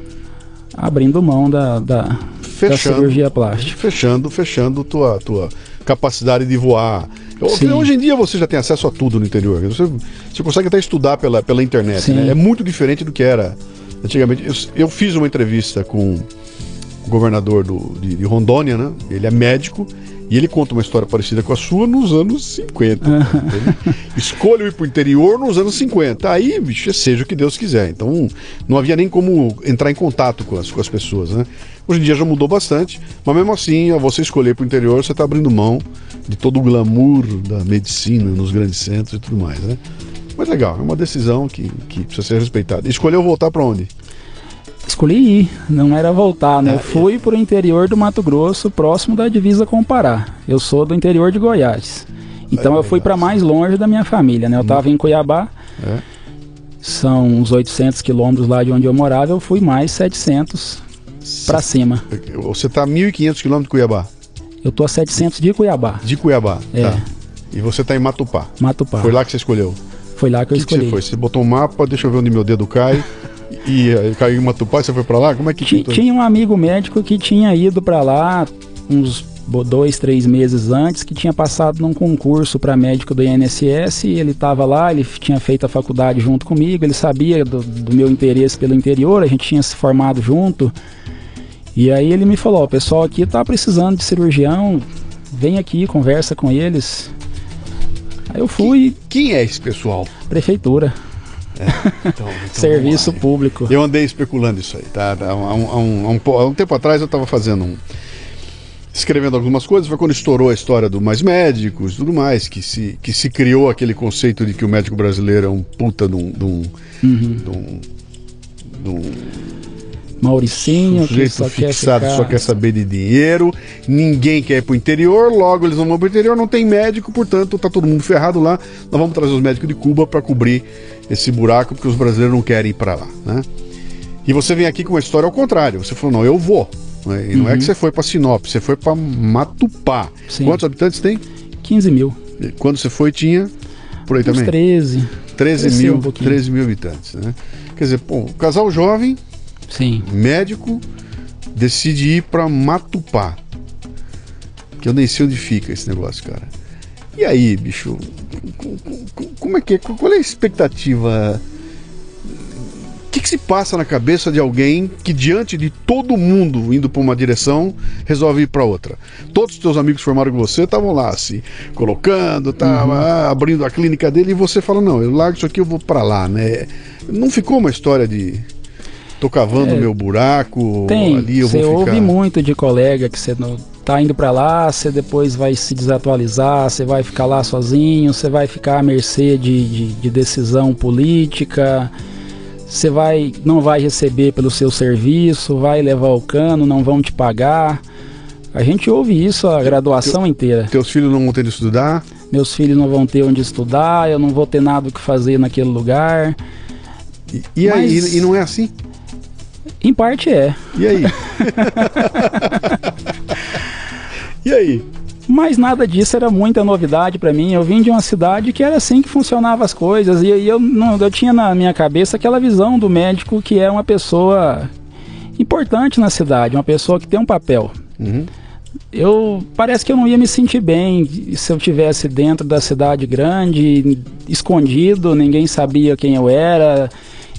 abrindo mão da, da, fechando, da cirurgia plástica, fechando, fechando tua tua capacidade de voar. Sim. Hoje em dia você já tem acesso a tudo no interior. Você, você consegue até estudar pela, pela internet. Né? É muito diferente do que era antigamente. Eu, eu fiz uma entrevista com o governador do, de, de Rondônia, né? Ele é médico e ele conta uma história parecida com a sua nos anos 50. Escolha ir para o interior nos anos 50. Aí, bicho, é seja o que Deus quiser. Então, não havia nem como entrar em contato com as, com as pessoas, né? Hoje em dia já mudou bastante, mas mesmo assim, ao você escolher para o interior, você está abrindo mão de todo o glamour da medicina nos grandes centros e tudo mais, né? Mas legal, é uma decisão que, que precisa ser respeitada. Escolheu voltar para onde? Escolhi ir, não era voltar, né? eu é, fui para o interior do Mato Grosso, próximo da divisa com o Pará. Eu sou do interior de Goiás. Então é, eu fui para mais longe da minha família, né? Eu estava em Cuiabá. É. São uns 800 quilômetros lá de onde eu morava, eu fui mais 700 para cima. Você está a 1.500 quilômetros de Cuiabá? Eu tô a 700 de Cuiabá. De Cuiabá, é. Tá. E você está em Matupá? Matupá. Foi lá que você escolheu? Foi lá que, que eu escolhi. Que você foi? Você botou um mapa, deixa eu ver onde meu dedo cai. E aí caiu em Matupá, você foi para lá? Como é que tinha? Tinha um amigo médico que tinha ido para lá uns dois, três meses antes, que tinha passado num concurso para médico do INSS. E ele estava lá, ele tinha feito a faculdade junto comigo, ele sabia do, do, meu interesse pelo interior, a gente tinha se formado junto. E aí ele me falou: o pessoal aqui está precisando de cirurgião, vem aqui, conversa com eles. Aí eu fui. Quem, quem é esse pessoal? Prefeitura. É, então, então Serviço público. Eu andei especulando isso aí, tá? Há um, há um, há um tempo atrás eu estava fazendo um. Escrevendo algumas coisas, foi quando estourou a história do Mais Médicos e tudo mais, que se, que se criou aquele conceito de que o médico brasileiro é um puta de um. De um, uhum. de um, de um Mauricinho, sujeito que só fixado, quer só quer saber de dinheiro, ninguém quer ir pro interior, logo eles não vão pro interior, não tem médico, portanto tá todo mundo ferrado lá. Nós vamos trazer os médicos de Cuba para cobrir esse buraco porque os brasileiros não querem ir para lá, né? E você vem aqui com uma história ao contrário. Você falou, não, eu vou. Né? E uhum. não é que uhum. você foi para Sinop, você foi para Matupá. Sim. Quantos habitantes tem? 15 mil. E quando você foi, tinha por aí Uns também? 13. 13 mil, um 13 mil habitantes, né? Quer dizer, pô, casal jovem, Sim. Médico decide ir para Matupá. Que eu nem sei onde fica esse negócio, cara. E aí, bicho? Como é que é? Qual é a expectativa? O que, que, se passa na cabeça de alguém que, diante de todo mundo indo para uma direção, resolve ir para outra? Todos os teus amigos formaram com você estavam lá, se colocando, tava uhum. abrindo a clínica dele, e você fala: Não, eu largo isso aqui, eu vou para lá, né? Não ficou uma história de tô cavando é, meu buraco, tem, ali eu vou ficar. Você ouve muito de colega que você não tá indo para lá, você depois vai se desatualizar, você vai ficar lá sozinho, você vai ficar à mercê de, de, de decisão política, você vai não vai receber pelo seu serviço, vai levar o cano, não vão te pagar. A gente ouve isso a graduação Teu, inteira. Teus filhos não vão ter de estudar? Meus filhos não vão ter onde estudar, eu não vou ter nada o que fazer naquele lugar. E, e Mas... aí, e não é assim? Em parte é. E aí? e aí? Mas nada disso era muita novidade para mim. Eu vim de uma cidade que era assim que funcionava as coisas. E aí eu, não, eu tinha na minha cabeça aquela visão do médico que é uma pessoa importante na cidade, uma pessoa que tem um papel. Uhum. Eu parece que eu não ia me sentir bem se eu tivesse dentro da cidade grande, escondido, ninguém sabia quem eu era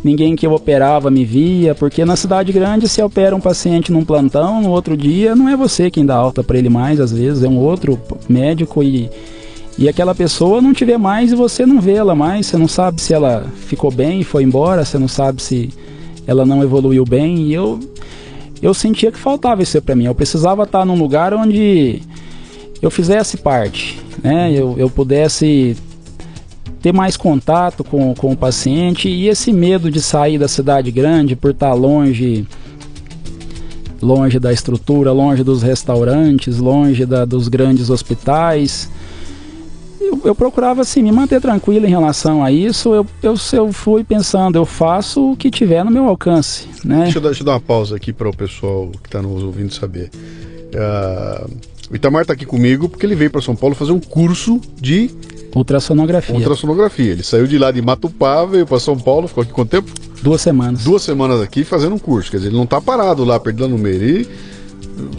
ninguém que eu operava me via, porque na cidade grande se opera um paciente num plantão, no outro dia não é você quem dá alta para ele mais, às vezes é um outro médico e e aquela pessoa não te vê mais e você não vê ela mais, você não sabe se ela ficou bem e foi embora, você não sabe se ela não evoluiu bem. E eu eu sentia que faltava isso para mim. Eu precisava estar num lugar onde eu fizesse parte, né? Eu, eu pudesse ter mais contato com, com o paciente e esse medo de sair da cidade grande por estar longe longe da estrutura, longe dos restaurantes, longe da, dos grandes hospitais. Eu, eu, procurava assim, me manter tranquilo em relação a isso. Eu, eu, eu fui pensando, eu faço o que tiver no meu alcance. Né? Deixa, eu dar, deixa eu dar uma pausa aqui para o pessoal que está nos ouvindo saber. Uh, o Itamar está aqui comigo porque ele veio para São Paulo fazer um curso de ultrassonografia. Ultrassonografia. Ele saiu de lá de Matupá, veio para São Paulo, ficou aqui quanto tempo? Duas semanas. Duas semanas aqui fazendo um curso. Quer dizer, ele não está parado lá, perdendo o meio. Ele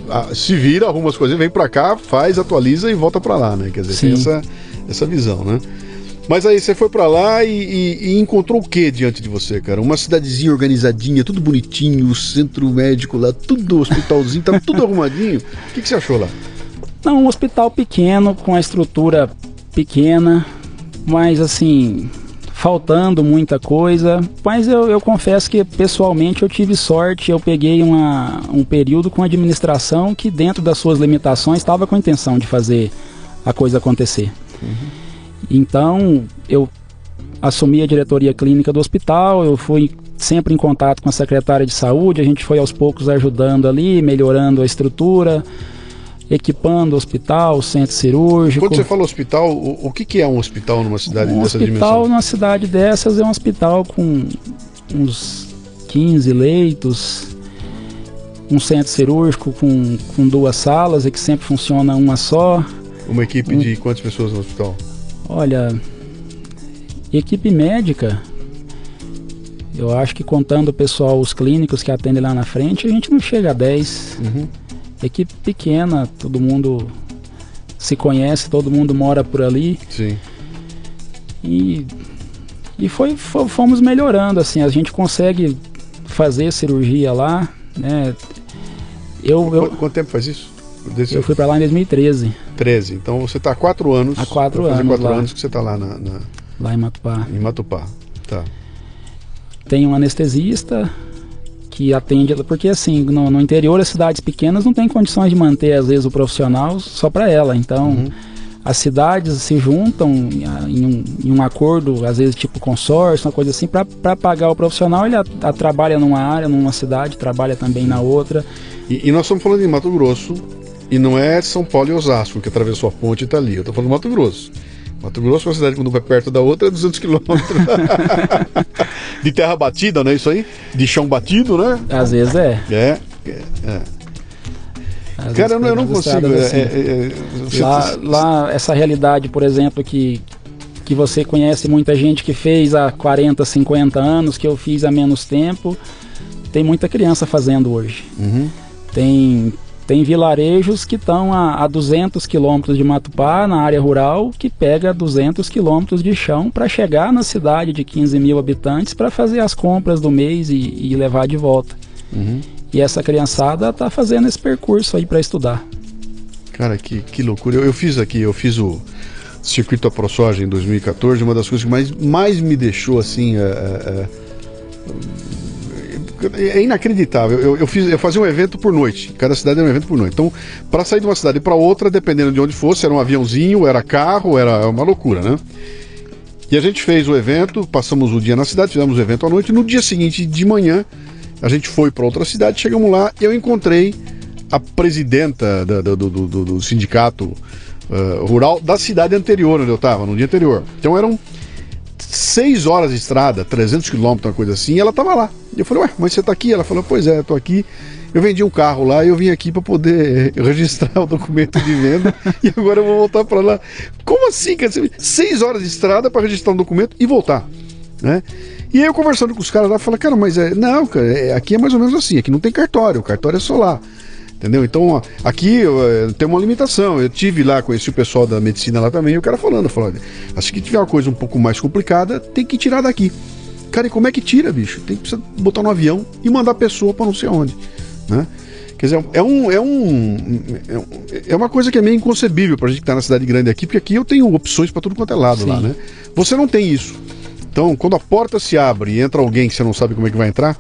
ah, se vira, arruma as coisas, vem para cá, faz, atualiza e volta para lá, né? Quer dizer, Sim. tem essa, essa visão, né? Mas aí você foi para lá e, e, e, encontrou o que diante de você, cara? Uma cidadezinha organizadinha, tudo bonitinho, o centro médico lá, tudo hospitalzinho, tava tudo arrumadinho. O que, que você achou lá? Não, um hospital pequeno, com a estrutura pequena, mas assim, faltando muita coisa. Mas eu, eu confesso que pessoalmente eu tive sorte, eu peguei uma, um período com administração que, dentro das suas limitações, estava com a intenção de fazer a coisa acontecer. Uhum. Então, eu assumi a diretoria clínica do hospital, eu fui sempre em contato com a secretária de saúde, a gente foi aos poucos ajudando ali, melhorando a estrutura equipando hospital, centro cirúrgico. Quando você fala hospital, o, o que, que, é um hospital numa cidade um dessa dimensão? Um hospital numa cidade dessas é um hospital com uns 15 leitos, um centro cirúrgico com, com duas salas e que sempre funciona uma só. Uma equipe um, de quantas pessoas no hospital? Olha, equipe médica, eu acho que contando o pessoal, os clínicos que atendem lá na frente, a gente não chega a 10. Uhum equipe pequena, todo mundo se conhece, todo mundo mora por ali. Sim. E, e foi, fomos melhorando, assim, a gente consegue fazer cirurgia lá, né? Eu, eu, quanto, tempo faz isso? Desse... Eu fui para lá em 2013. 13. Então você está há quatro anos. Há quatro anos. quatro lá. anos que você está lá na, na, Lá em Matupá. Em Matupá. Tá. Tem um anestesista, que atende, porque assim, no, no, interior, as cidades pequenas não tem condições de manter, às vezes, o profissional só para ela. Então, uhum. as cidades se juntam em um, em um, acordo, às vezes, tipo consórcio, uma coisa assim, para pagar o profissional. Ele a, a, trabalha numa área, numa cidade, trabalha também na outra. E, e nós estamos falando de Mato Grosso, e não é São Paulo e Osasco, que atravessou a ponte e está ali. Eu estou falando de Mato Grosso. Mato Grosso é uma cidade quando vai perto da outra é 200 quilômetros. de terra batida, não é isso aí? De chão batido, né? Às vezes é. É. é, é. Cara, eu não, eu não consigo. É, assim. É, é, lá, lá, essa realidade, por exemplo, que, que você conhece muita gente que fez há 40, 50 anos, que eu fiz há menos tempo, tem muita criança fazendo hoje. Uhum. Tem tem vilarejos que estão a, a 200 quilômetros de Matupá, na área rural, que pega 200 quilômetros de chão para chegar na cidade de 15 mil habitantes para fazer as compras do mês e, e levar de volta. Uhum. E essa criançada está fazendo esse percurso aí para estudar. Cara, que, que loucura. Eu, eu fiz aqui, eu fiz o circuito AproSoja em 2014. Uma das coisas que mais, mais me deixou assim. Uh, uh, é inacreditável. Eu, eu, fiz, eu fazia um evento por noite. Cada cidade era um evento por noite. Então, para sair de uma cidade para outra, dependendo de onde fosse, era um aviãozinho, era carro, era uma loucura, né? E a gente fez o evento, passamos o dia na cidade, fizemos o evento à noite. No dia seguinte, de manhã, a gente foi para outra cidade, chegamos lá e eu encontrei a presidenta do, do, do, do sindicato uh, rural da cidade anterior onde eu estava, no dia anterior. Então eram seis horas de estrada, 300 quilômetros, uma coisa assim, e ela estava lá. Eu falei, ué, mas você está aqui? Ela falou, pois é, tô aqui. Eu vendi um carro lá e eu vim aqui para poder registrar o documento de venda e agora eu vou voltar para lá. Como assim? Dizer, seis horas de estrada para registrar um documento e voltar, né? E aí eu conversando com os caras lá, falei, cara, mas é, não, cara, é, aqui é mais ou menos assim, aqui não tem cartório, o cartório é solar. Entendeu? Então, aqui tem uma limitação. Eu tive lá, conheci o pessoal da medicina lá também, e o cara falando, falando, acho que tiver uma coisa um pouco mais complicada, tem que tirar daqui. Cara, e como é que tira, bicho? Tem que botar no avião e mandar a pessoa para não sei onde, né? Quer dizer, é um, é um é uma coisa que é meio inconcebível pra gente que tá na cidade grande aqui, porque aqui eu tenho opções para tudo quanto é lado Sim. lá, né? Você não tem isso. Então, quando a porta se abre e entra alguém que você não sabe como é que vai entrar,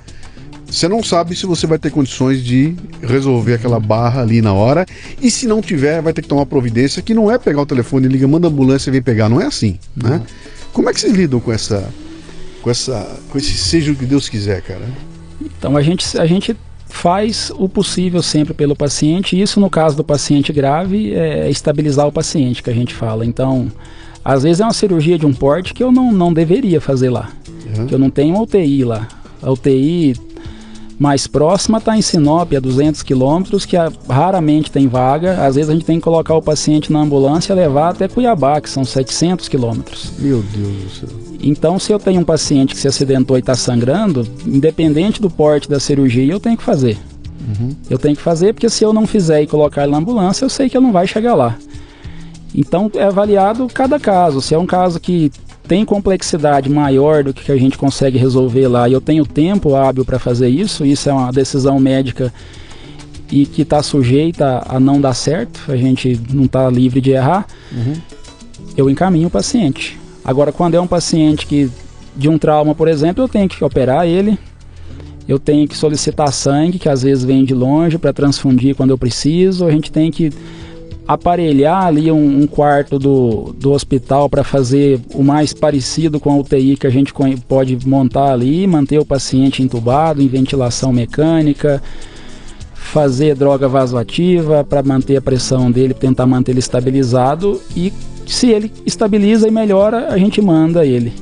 você não sabe se você vai ter condições de resolver aquela barra ali na hora. E se não tiver, vai ter que tomar providência, que não é pegar o telefone, liga, manda a ambulância e vem pegar. Não é assim, né? Como é que vocês lidam com essa. Com, essa, com esse seja o que Deus quiser, cara? Então a gente, a gente faz o possível sempre pelo paciente. Isso no caso do paciente grave é estabilizar o paciente que a gente fala. Então, às vezes é uma cirurgia de um porte que eu não, não deveria fazer lá. Uhum. Que eu não tenho UTI lá. A UTI mais próxima está em Sinop, a 200 quilômetros, que raramente tem vaga. Às vezes a gente tem que colocar o paciente na ambulância e levar até Cuiabá, que são 700 quilômetros. Meu Deus do céu. Então, se eu tenho um paciente que se acidentou e está sangrando, independente do porte da cirurgia, eu tenho que fazer. Uhum. Eu tenho que fazer porque se eu não fizer e colocar ele na ambulância, eu sei que ele não vai chegar lá. Então é avaliado cada caso. Se é um caso que tem complexidade maior do que a gente consegue resolver lá e eu tenho tempo hábil para fazer isso, isso é uma decisão médica e que está sujeita a não dar certo, a gente não está livre de errar, uhum. eu encaminho o paciente. Agora, quando é um paciente que de um trauma, por exemplo, eu tenho que operar ele, eu tenho que solicitar sangue, que às vezes vem de longe, para transfundir quando eu preciso, a gente tem que aparelhar ali um, um quarto do, do hospital para fazer o mais parecido com a UTI que a gente pode montar ali, manter o paciente entubado em ventilação mecânica, fazer droga vasoativa para manter a pressão dele, tentar manter ele estabilizado e se ele estabiliza e melhora, a gente manda ele.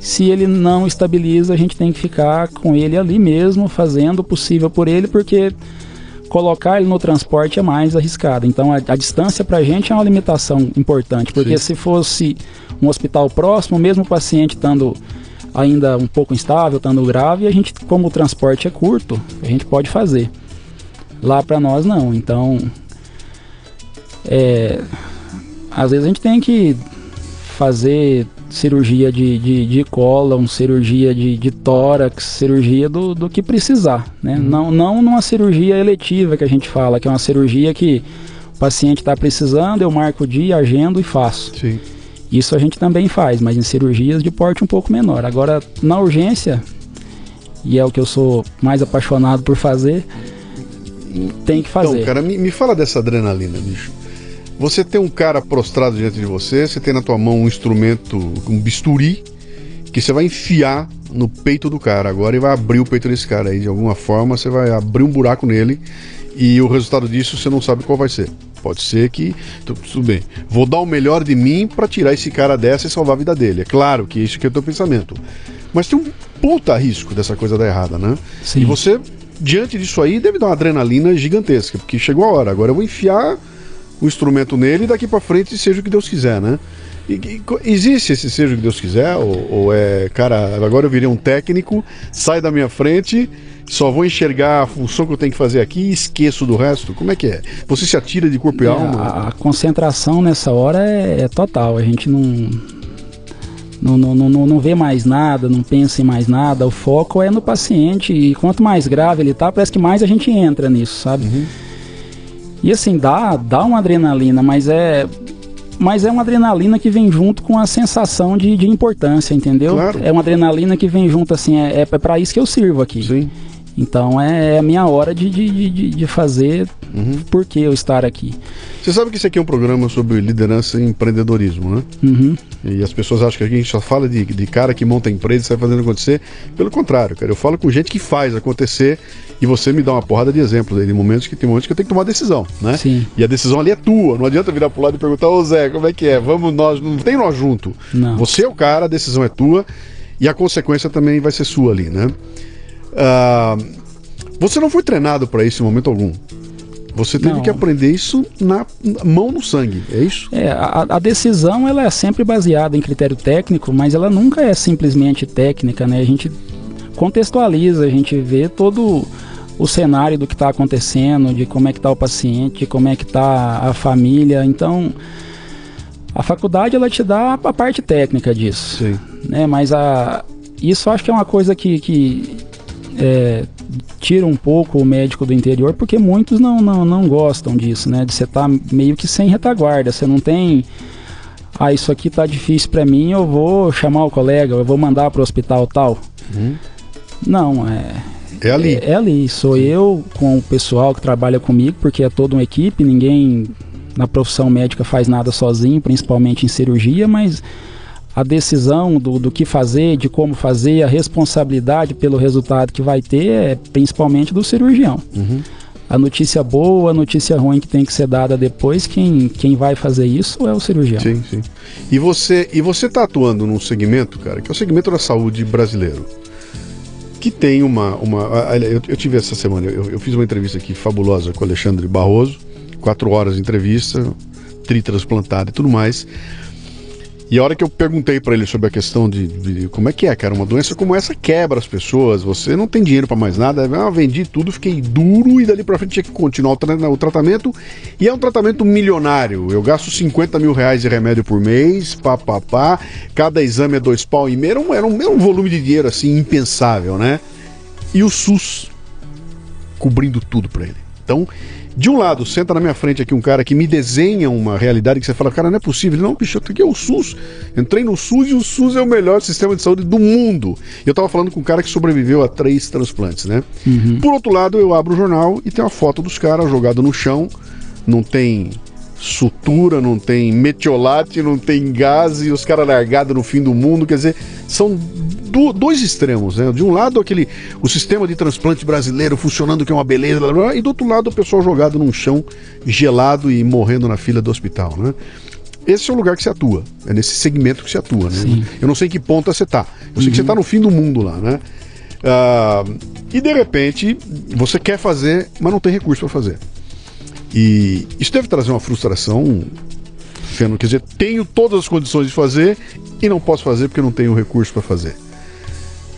Se ele não estabiliza, a gente tem que ficar com ele ali mesmo, fazendo o possível por ele, porque colocar ele no transporte é mais arriscado. Então a, a distância para a gente é uma limitação importante, porque Sim. se fosse um hospital próximo, mesmo o paciente estando ainda um pouco instável, estando grave, a gente, como o transporte é curto, a gente pode fazer. Lá para nós não. Então, é, às vezes a gente tem que fazer cirurgia de, de, de cólon, cirurgia de, de tórax, cirurgia do, do que precisar, né? Uhum. Não, não numa cirurgia eletiva que a gente fala, que é uma cirurgia que o paciente está precisando, eu marco o dia, agendo e faço. Sim. Isso a gente também faz, mas em cirurgias de porte um pouco menor. Agora, na urgência, e é o que eu sou mais apaixonado por fazer, tem que fazer. Então, cara, me, me fala dessa adrenalina, bicho. Você tem um cara prostrado diante de você, você tem na tua mão um instrumento, um bisturi, que você vai enfiar no peito do cara agora e vai abrir o peito desse cara aí. De alguma forma, você vai abrir um buraco nele e o resultado disso você não sabe qual vai ser. Pode ser que. Tudo bem. Vou dar o melhor de mim para tirar esse cara dessa e salvar a vida dele. É claro que isso que é o teu pensamento. Mas tem um puta risco dessa coisa dar errada, né? Sim. E você, diante disso aí, deve dar uma adrenalina gigantesca, porque chegou a hora. Agora eu vou enfiar o instrumento nele e daqui para frente seja o que Deus quiser, né? E, e, existe esse seja o que Deus quiser? Ou, ou, é, cara, agora eu virei um técnico, sai da minha frente, só vou enxergar a função que eu tenho que fazer aqui e esqueço do resto? Como é que é? Você se atira de corpo e é, alma? A, a, concentração nessa hora é, é total, a gente não. Não, não, não, não vê mais nada, não pensa em mais nada, o foco é no paciente e quanto mais grave ele tá, parece que mais a gente entra nisso, sabe? Uhum. E assim, dá, dá uma adrenalina, mas é. Mas é uma adrenalina que vem junto com a sensação de, de importância, entendeu? Claro. É uma adrenalina que vem junto, assim, é, é para isso que eu sirvo aqui. Sim. Então é, é a minha hora de, de, de, de fazer uhum. por que eu estar aqui. Você sabe que isso aqui é um programa sobre liderança e empreendedorismo, né? Uhum. E as pessoas acham que a gente só fala de, de cara que monta empresa e sai fazendo acontecer. Pelo contrário, cara, eu falo com gente que faz acontecer e você me dá uma porrada de exemplos aí, de momentos que tem momentos que eu tenho que tomar decisão, né? Sim. E a decisão ali é tua, não adianta virar pro lado e perguntar, ô Zé, como é que é? Vamos nós, não tem nós junto. Não. Você é o cara, a decisão é tua e a consequência também vai ser sua ali, né? Uh, você não foi treinado para isso em momento algum. Você teve não. que aprender isso na mão no sangue, é isso? É, a, a, decisão ela é sempre baseada em critério técnico, mas ela nunca é simplesmente técnica, né? A gente contextualiza, a gente vê todo o cenário do que está acontecendo, de como é que está o paciente, de como é que está a família. Então, a faculdade ela te dá a parte técnica disso, Sim. né? Mas a isso acho que é uma coisa que, que é, tira um pouco o médico do interior, porque muitos não, não, não gostam disso, né? De você estar tá meio que sem retaguarda, você não tem. Ah, isso aqui tá difícil para mim, eu vou chamar o colega, eu vou mandar para o hospital tal. Uhum. Não, é, É ali. É, é ali. Sou eu com o pessoal que trabalha comigo, porque é toda uma equipe, ninguém na profissão médica faz nada sozinho, principalmente em cirurgia, mas a decisão do, do que fazer, de como fazer, a responsabilidade pelo resultado que vai ter é principalmente do cirurgião. Uhum. A notícia boa, a notícia ruim que tem que ser dada depois, quem, quem vai fazer isso é o cirurgião. Sim, sim. E você e você está atuando num segmento, cara, que é o segmento da saúde brasileiro que tem uma. uma eu, eu tive essa semana, eu, eu, fiz uma entrevista aqui fabulosa com o Alexandre Barroso, quatro horas de entrevista, tritransplantado e tudo mais. E a hora que eu perguntei para ele sobre a questão de, de, como é que é, cara, uma doença como essa quebra as pessoas, você não tem dinheiro para mais nada, ah, vendi tudo, fiquei duro e dali para frente tinha que continuar o, tra o, tratamento. E é um tratamento milionário. Eu gasto 50 mil reais de remédio por mês, pá, pá, pá. Cada exame é dois pau e meio. Era um, era um, era um volume de dinheiro assim impensável, né? E o SUS cobrindo tudo para ele. Então, de um lado, senta na minha frente aqui um cara que me desenha uma realidade que você fala, cara, não é possível. Não, bicho, aqui é o SUS. Entrei no SUS e o SUS é o melhor sistema de saúde do mundo. Eu tava falando com um cara que sobreviveu a três transplantes, né? Uhum. Por outro lado, eu abro o jornal e tem uma foto dos caras jogados no chão, não tem sutura, não tem metiolate, não tem gás e os caras largados no fim do mundo. Quer dizer, são do, dois extremos, né? De um lado, aquele o sistema de transplante brasileiro funcionando que é uma beleza, blá, blá, e do outro lado, o pessoal jogado num chão gelado e morrendo na fila do hospital, né? Esse é o lugar que você atua, é nesse segmento que você atua, né? Sim. Eu não sei em que ponta você tá. Eu sei uhum. que você uhum. tá no fim do mundo lá, né? Uh, e de repente, você quer fazer, mas não tem recurso para fazer. E isso deve trazer uma frustração Feno. Quer dizer, tenho todas as condições de fazer e não posso fazer porque não tenho recurso para fazer.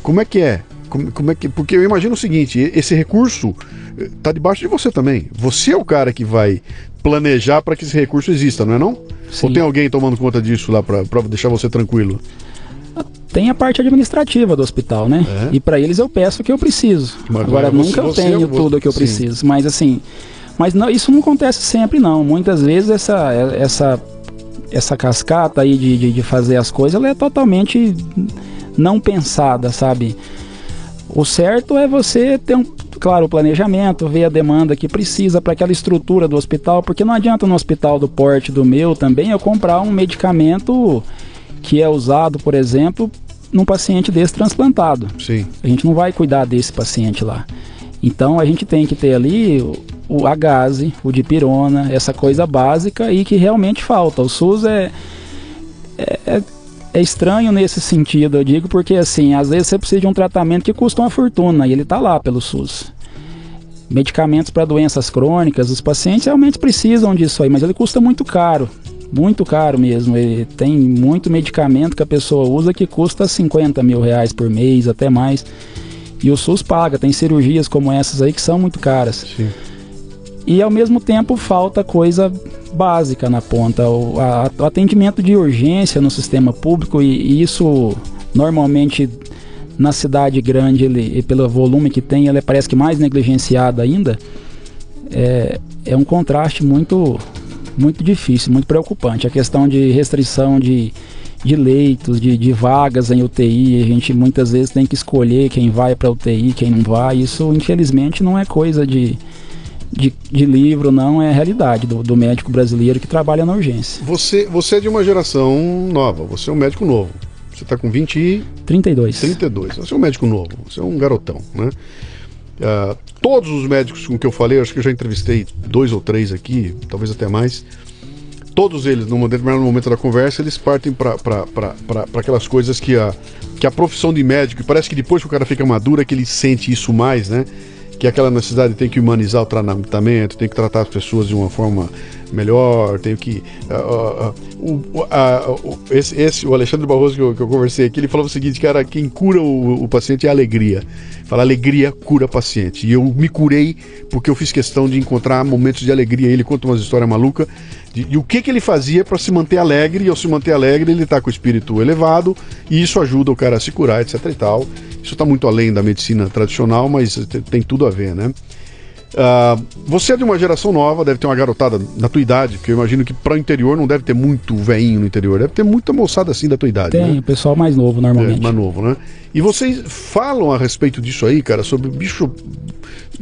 Como é que é? Como, como, é que, porque eu imagino o seguinte: esse recurso está eh, debaixo de você também. Você é o cara que vai planejar para que esse recurso exista, não é não? Sim. Ou tem alguém tomando conta disso lá para deixar você tranquilo? Tem a parte administrativa do hospital, né? É. E para eles eu peço o que eu preciso. Mas Agora você, nunca eu tenho tudo o que eu Sim. preciso, mas assim, mas não, isso não acontece sempre não. Muitas vezes essa essa essa cascata aí de, de, de fazer as coisas, ela é totalmente não pensada, sabe? O certo é você ter um, claro, o planejamento, ver a demanda que precisa para aquela estrutura do hospital, porque não adianta no hospital do porte do meu também eu comprar um medicamento que é usado, por exemplo, num paciente desse transplantado. Sim. A gente não vai cuidar desse paciente lá. Então a gente tem que ter ali o, a gase, o dipirona, essa coisa básica e que realmente falta. O SUS é, é, é é estranho nesse sentido, eu digo, porque assim, às vezes você precisa de um tratamento que custa uma fortuna e ele está lá pelo SUS. Medicamentos para doenças crônicas, os pacientes realmente precisam disso aí, mas ele custa muito caro, muito caro mesmo. Ele tem muito medicamento que a pessoa usa que custa 50 mil reais por mês, até mais. E o SUS paga, tem cirurgias como essas aí que são muito caras. Sim e ao mesmo tempo falta coisa básica na ponta, o, a, o atendimento de urgência no sistema público e, e, isso normalmente na cidade grande ele, pelo volume que tem ele parece que mais negligenciado ainda é, é um contraste muito muito difícil, muito preocupante a questão de restrição de, de leitos, de, de vagas em UTI, a gente muitas vezes tem que escolher quem vai para UTI, quem não vai, isso infelizmente não é coisa de de, de livro, não é realidade do, do médico brasileiro que trabalha na urgência. Você, você é de uma geração nova, você é um médico novo. Você está com 20 e... 32. 32. Você é um médico novo, você é um garotão, né? Uh, todos os médicos com que eu falei, acho que eu já entrevistei dois ou três aqui, talvez até mais. Todos eles, num determinado momento da conversa, eles partem para aquelas coisas que a, que a profissão de médico, e parece que depois que o cara fica maduro é que ele sente isso mais, né? que aquela necessidade tem que humanizar o tratamento, tem que tratar as pessoas de uma forma melhor, tem que. Uh, uh, uh, esse, esse, o Alexandre Barroso que eu, que eu, conversei aqui, ele falou o seguinte, cara, quem cura o, o paciente é a alegria. Fala, alegria cura paciente. E eu me curei porque eu fiz questão de encontrar momentos de alegria. Ele conta umas histórias malucas. E o que, que ele fazia para se manter alegre, e ao se manter alegre, ele está com o espírito elevado, e isso ajuda o cara a se curar, etc e tal. Isso está muito além da medicina tradicional, mas tem tudo a ver, né? Uh, você é de uma geração nova, deve ter uma garotada na tua idade, porque eu imagino que para o interior não deve ter muito veinho no interior, deve ter muita moçada assim da tua idade. Tem, né? o pessoal mais novo normalmente. É, mais novo, né? E vocês falam a respeito disso aí, cara, sobre bicho.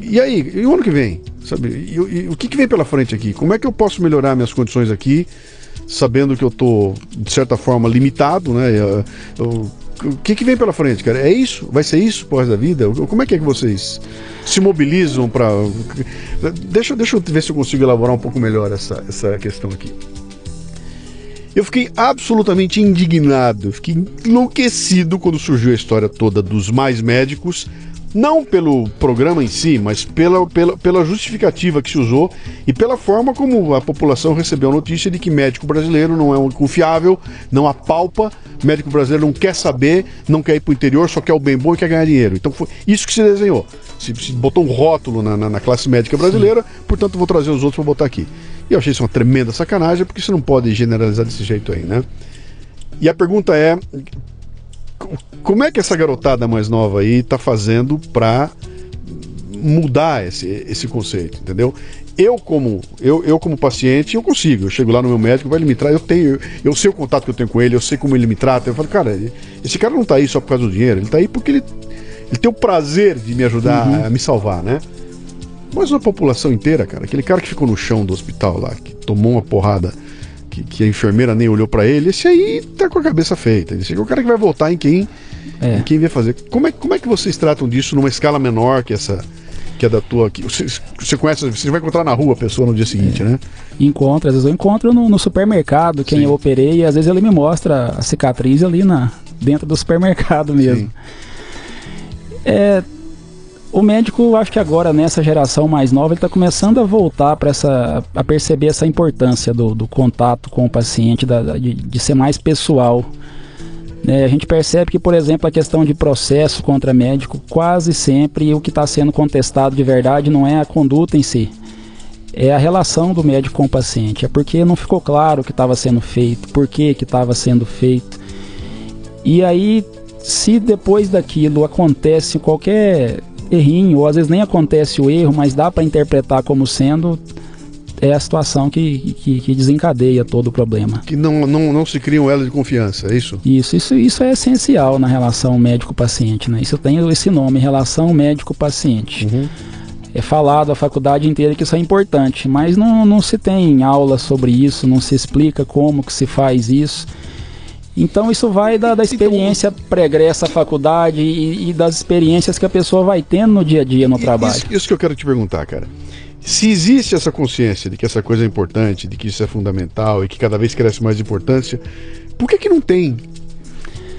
E aí, e o ano que vem? Sabe? E, e, o que, que vem pela frente aqui? Como é que eu posso melhorar minhas condições aqui, sabendo que eu tô, de certa forma, limitado, né? Eu, eu, o que, que vem pela frente, cara? É isso? Vai ser isso resto da vida? Como é que é que vocês se mobilizam para. Deixa, deixa eu ver se eu consigo elaborar um pouco melhor essa, essa questão aqui. Eu fiquei absolutamente indignado, fiquei enlouquecido quando surgiu a história toda dos mais médicos não pelo programa em si, mas pela, pela, pela justificativa que se usou e pela forma como a população recebeu a notícia de que médico brasileiro não é um confiável, não apalpa, médico brasileiro não quer saber, não quer ir para o interior, só quer o bem bom e quer ganhar dinheiro. Então foi isso que se desenhou. Se, se botou um rótulo na, na, na, classe médica brasileira, portanto vou trazer os outros para botar aqui. E eu achei isso uma tremenda sacanagem, porque você não pode generalizar desse jeito aí, né? E a pergunta é: como é que essa garotada mais nova aí está fazendo para mudar esse, esse conceito, entendeu? Eu como eu, eu como paciente eu consigo. Eu chego lá no meu médico, vai ele me tratar. Eu tenho, eu sei o contato que eu tenho com ele, eu sei como ele me trata. Eu falo, cara, esse cara não está aí só por causa do dinheiro. Ele está aí porque ele, ele tem o prazer de me ajudar uhum. a me salvar, né? Mas uma população inteira, cara, aquele cara que ficou no chão do hospital lá, que tomou uma porrada que, que a enfermeira nem olhou para ele, esse aí tá com a cabeça feita. Esse é o cara que vai voltar em quem, é. em quem vai fazer. Como é, como é que vocês tratam disso numa escala menor que essa que é da tua que você, você conhece, você vai encontrar na rua a pessoa no dia seguinte, é. né? Encontro, às vezes eu encontro no, no supermercado quem Sim. eu operei e às vezes ele me mostra a cicatriz ali na dentro do supermercado mesmo. Sim. É, o médico, acho que agora, nessa geração mais nova, ele está começando a voltar para essa. a perceber essa importância do, do contato com o paciente, da, de, de ser mais pessoal. É, a gente percebe que, por exemplo, a questão de processo contra médico, quase sempre o que está sendo contestado de verdade não é a conduta em si, é a relação do médico com o paciente. É porque não ficou claro o que estava sendo feito, por que estava sendo feito. E aí, se depois daquilo acontece qualquer errinho, ou às vezes nem acontece o erro, mas dá para interpretar como sendo é a situação que, que, que, desencadeia todo o problema. Que não, não, não se cria um elo de confiança, é isso? Isso, isso, isso é essencial na relação médico-paciente, né? Isso tem esse nome, relação médico-paciente. Uhum. É falado a faculdade inteira que isso é importante, mas não, não se tem aula sobre isso, não se explica como que se faz isso. Então isso vai da, da experiência pregressa à faculdade e, e, das experiências que a pessoa vai tendo no dia a dia no trabalho. Isso, isso que eu quero te perguntar, cara. Se existe essa consciência de que essa coisa é importante, de que isso é fundamental e que cada vez cresce mais importância, por que, que não tem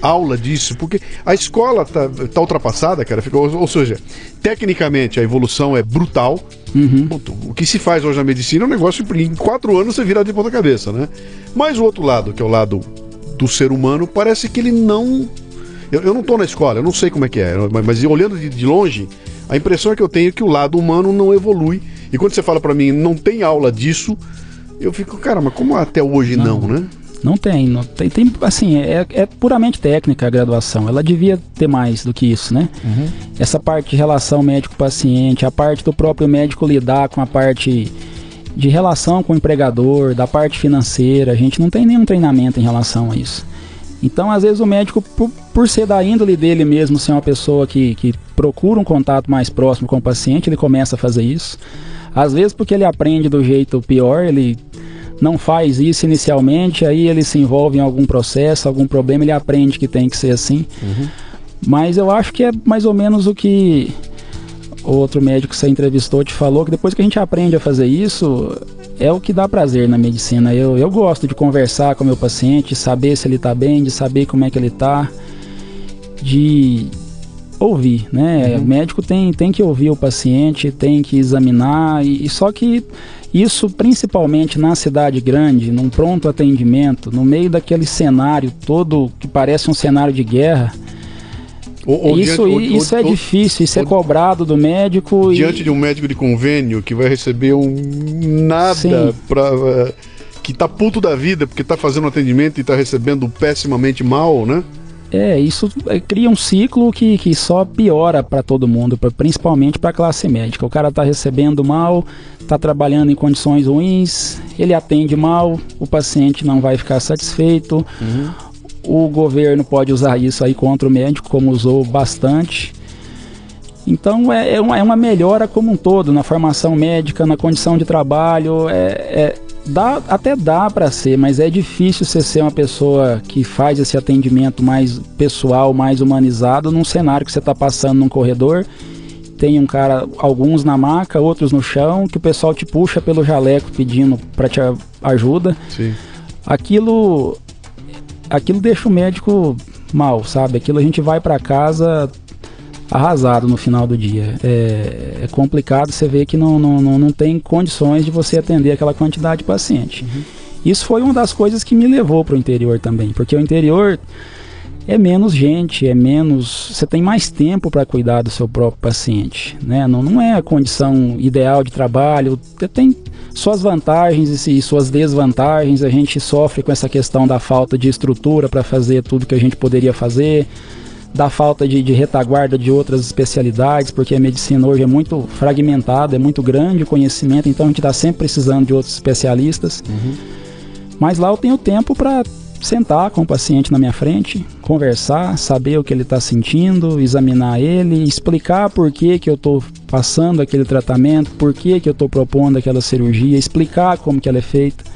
aula disso? Porque a escola tá, tá ultrapassada, cara. Fica, ou, ou, seja, tecnicamente a evolução é brutal. Uhum. O que se faz hoje na medicina é um negócio em quatro anos você vira de ponta cabeça, né? Mas o outro lado, que é o lado do ser humano, parece que ele não. Eu, eu não estou na escola, eu não sei como é que é, mas, mas olhando de, de, longe, a impressão é que eu tenho que o lado humano não evolui. E quando você fala para mim, não tem aula disso, eu fico, cara, mas como até hoje não, não né? Não tem, não tem, tem assim, é, é, puramente técnica a graduação. Ela devia ter mais do que isso, né? Uhum. Essa parte de relação médico-paciente, a parte do próprio médico lidar com a parte de relação com o empregador, da parte financeira, a gente não tem nenhum treinamento em relação a isso. Então, às vezes, o médico, por, por ser da índole dele mesmo, ser uma pessoa que, que procura um contato mais próximo com o paciente, ele começa a fazer isso. Às vezes, porque ele aprende do jeito pior, ele não faz isso inicialmente, aí ele se envolve em algum processo, algum problema, ele aprende que tem que ser assim. Uhum. Mas eu acho que é mais ou menos o que outro médico que você entrevistou te falou que depois que a gente aprende a fazer isso, é o que dá prazer na medicina. Eu, eu gosto de conversar com o meu paciente, saber se ele está bem, de saber como é que ele está, de ouvir, né? Uhum. O médico tem, tem que ouvir o paciente, tem que examinar, e, e só que isso principalmente na cidade grande, num pronto atendimento, no meio daquele cenário todo que parece um cenário de guerra, ou, ou isso diante, isso ou, é difícil, isso é cobrado do médico. Diante e... de um médico de convênio que vai receber um nada para eh, que tá puto da vida porque tá fazendo atendimento e tá recebendo pessimamente mal, né? É, isso é, cria um ciclo que, que só piora para todo mundo, pra, principalmente para a classe médica. O cara está recebendo mal, está trabalhando em condições ruins, ele atende mal, o paciente não vai ficar satisfeito. Uhum. O governo pode usar isso aí contra o médico, como usou bastante. Então é, é, uma, é uma melhora como um todo na formação médica, na condição de trabalho. É, é dá, até dá para ser, mas é difícil você ser uma pessoa que faz esse atendimento mais pessoal, mais humanizado, num cenário que você está passando num corredor. Tem um cara, alguns na maca, outros no chão, que o pessoal te puxa pelo jaleco pedindo para te ajuda. Sim. Aquilo, aquilo deixa o médico mal, sabe? Aquilo a gente vai para casa arrasado no final do dia. É, é complicado você ver que não, não, não, não, tem condições de você atender aquela quantidade de paciente. Uhum. Isso foi uma das coisas que me levou para o interior também, porque o interior é menos gente, é menos. Você tem mais tempo para cuidar do seu próprio paciente. Né? Não, não é a condição ideal de trabalho. Tem suas vantagens e suas desvantagens. A gente sofre com essa questão da falta de estrutura para fazer tudo que a gente poderia fazer da falta de, de, retaguarda de outras especialidades, porque a medicina hoje é muito fragmentada, é muito grande o conhecimento, então a gente está sempre precisando de outros especialistas. Uhum. Mas lá eu tenho tempo para sentar com o paciente na minha frente, conversar, saber o que ele está sentindo, examinar ele, explicar por que, que eu estou passando aquele tratamento, por que, que eu estou propondo aquela cirurgia, explicar como que ela é feita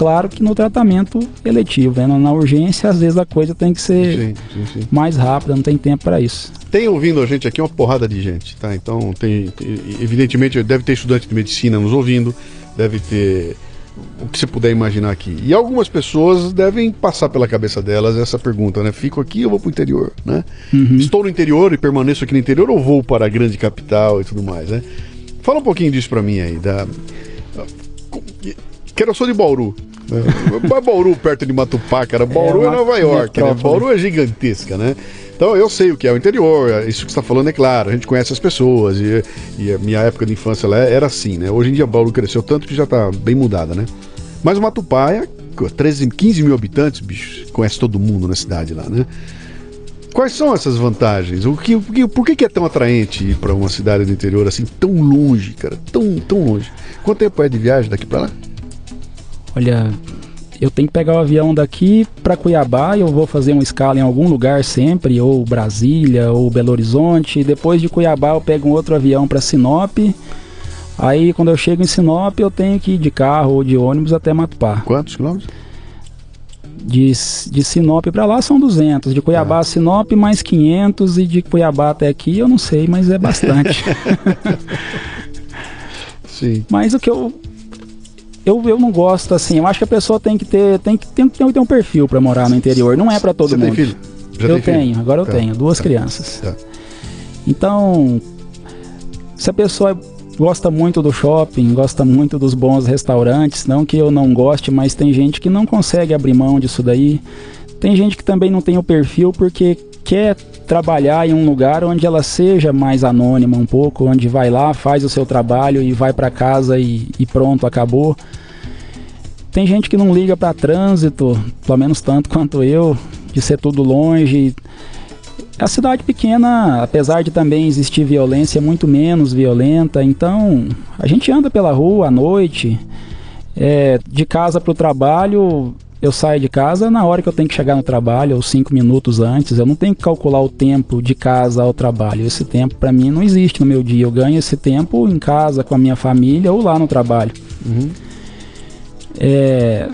claro que no tratamento eletivo, né? na urgência, às vezes a coisa tem que ser sim, sim, sim. mais rápida, não tem tempo para isso. Tem ouvindo a gente aqui uma porrada de gente, tá? Então, tem, tem, evidentemente, deve ter estudante de medicina nos ouvindo, deve ter o que você puder imaginar aqui. E algumas pessoas devem passar pela cabeça delas essa pergunta, né? Fico aqui ou vou para o interior, né? Uhum. Estou no interior e permaneço aqui no interior ou vou para a grande capital e tudo mais, né? Fala um pouquinho disso para mim aí, da... Quero eu sou de Bauru, é. Bauru, perto de Matupá, cara. Bauru é, é Nova York, né? Bauru é gigantesca, né? Então eu sei o que é o interior, isso que você está falando é claro, a gente conhece as pessoas e, e, a minha época de infância lá era assim, né? Hoje em dia Bauru cresceu tanto que já está bem mudada, né? Mas o Matupá é 13, 15 mil habitantes, bicho, conhece todo mundo na cidade lá, né? Quais são essas vantagens? O que, por que, que é tão atraente ir para uma cidade do interior assim, tão longe, cara? Tão, tão longe. Quanto tempo é de viagem daqui para lá? olha, eu tenho que pegar o avião daqui para Cuiabá e eu vou fazer uma escala em algum lugar sempre, ou Brasília, ou Belo Horizonte. Depois de Cuiabá eu pego um outro avião para Sinop. Aí quando eu chego em Sinop eu tenho que ir de carro ou de ônibus até Matupá. Quantos quilômetros? De, de Sinop para lá são 200, de Cuiabá ah. a Sinop mais 500 e de Cuiabá até aqui eu não sei, mas é bastante. Sim. Mas o que eu eu, eu não gosto assim. Eu acho que a pessoa tem que ter tem que, tem, tem ter um perfil para morar no interior. Não é para todo Você mundo. Tem filho? Já eu tem tenho, filho? agora eu tá, tenho duas tá, crianças. Tá. Então, se a pessoa gosta muito do shopping, gosta muito dos bons restaurantes, não que eu não goste, mas tem gente que não consegue abrir mão disso daí. Tem gente que também não tem o perfil porque quer trabalhar em um lugar onde ela seja mais anônima um pouco, onde vai lá, faz o seu trabalho e vai para casa e, e, pronto, acabou. Tem gente que não liga para trânsito, pelo menos tanto quanto eu, de ser tudo longe. A cidade pequena, apesar de também existir violência, é muito menos violenta. Então, a gente anda pela rua à noite, é, de casa para o trabalho, eu saio de casa na hora que eu tenho que chegar no trabalho, ou cinco minutos antes. Eu não tenho que calcular o tempo de casa ao trabalho. Esse tempo para mim não existe no meu dia. Eu ganho esse tempo em casa com a minha família ou lá no trabalho. Uhum. É...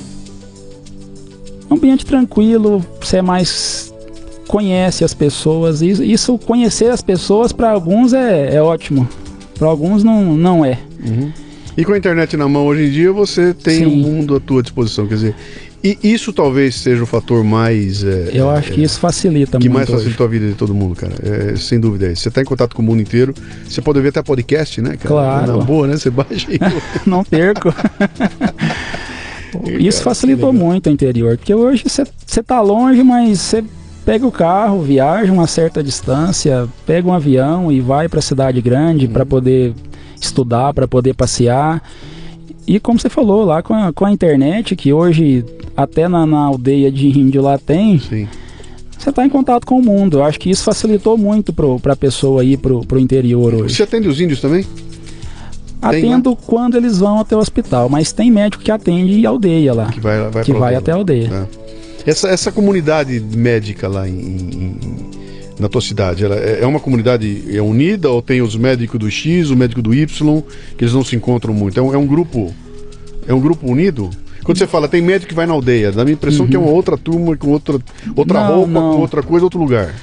Ambiente tranquilo, você é mais conhece as pessoas. Isso, isso conhecer as pessoas para alguns é, é ótimo, para alguns não, não é. Uhum. E com a internet na mão hoje em dia, você tem o um mundo à tua disposição. Quer dizer, e isso talvez seja o fator mais. É, eu acho que isso facilita que muito. Que mais facilita a vida de todo mundo, cara. É, sem dúvida. É você está em contato com o mundo inteiro. Você pode ver até podcast, né, cara? Claro. Na boa, né? Você baixa e. Não perco. isso facilitou muito o interior. Porque hoje você está longe, mas você pega o carro, viaja uma certa distância, pega um avião e vai para a cidade grande para uhum. poder estudar, para poder passear. E como você falou, lá com a, com a internet, que hoje até na, na aldeia de índio lá tem. Sim. você está em contato com o mundo. Eu acho que isso facilitou muito para a pessoa ir para o interior hoje. Você atende os índios também? Atendo tem, quando eles vão até o hospital, mas tem médico que atende aldeia lá. Que vai, vai, que vai até a aldeia. É. Essa, essa comunidade médica lá em, em, na tua cidade, ela é, é uma comunidade é unida ou tem os médicos do X, o médico do Y, que eles não se encontram muito? É um, é um grupo é um grupo unido? Quando você fala tem médico que vai na aldeia, dá a minha impressão uhum. que é uma outra turma com outra, outra não, roupa, não. com outra coisa, outro lugar.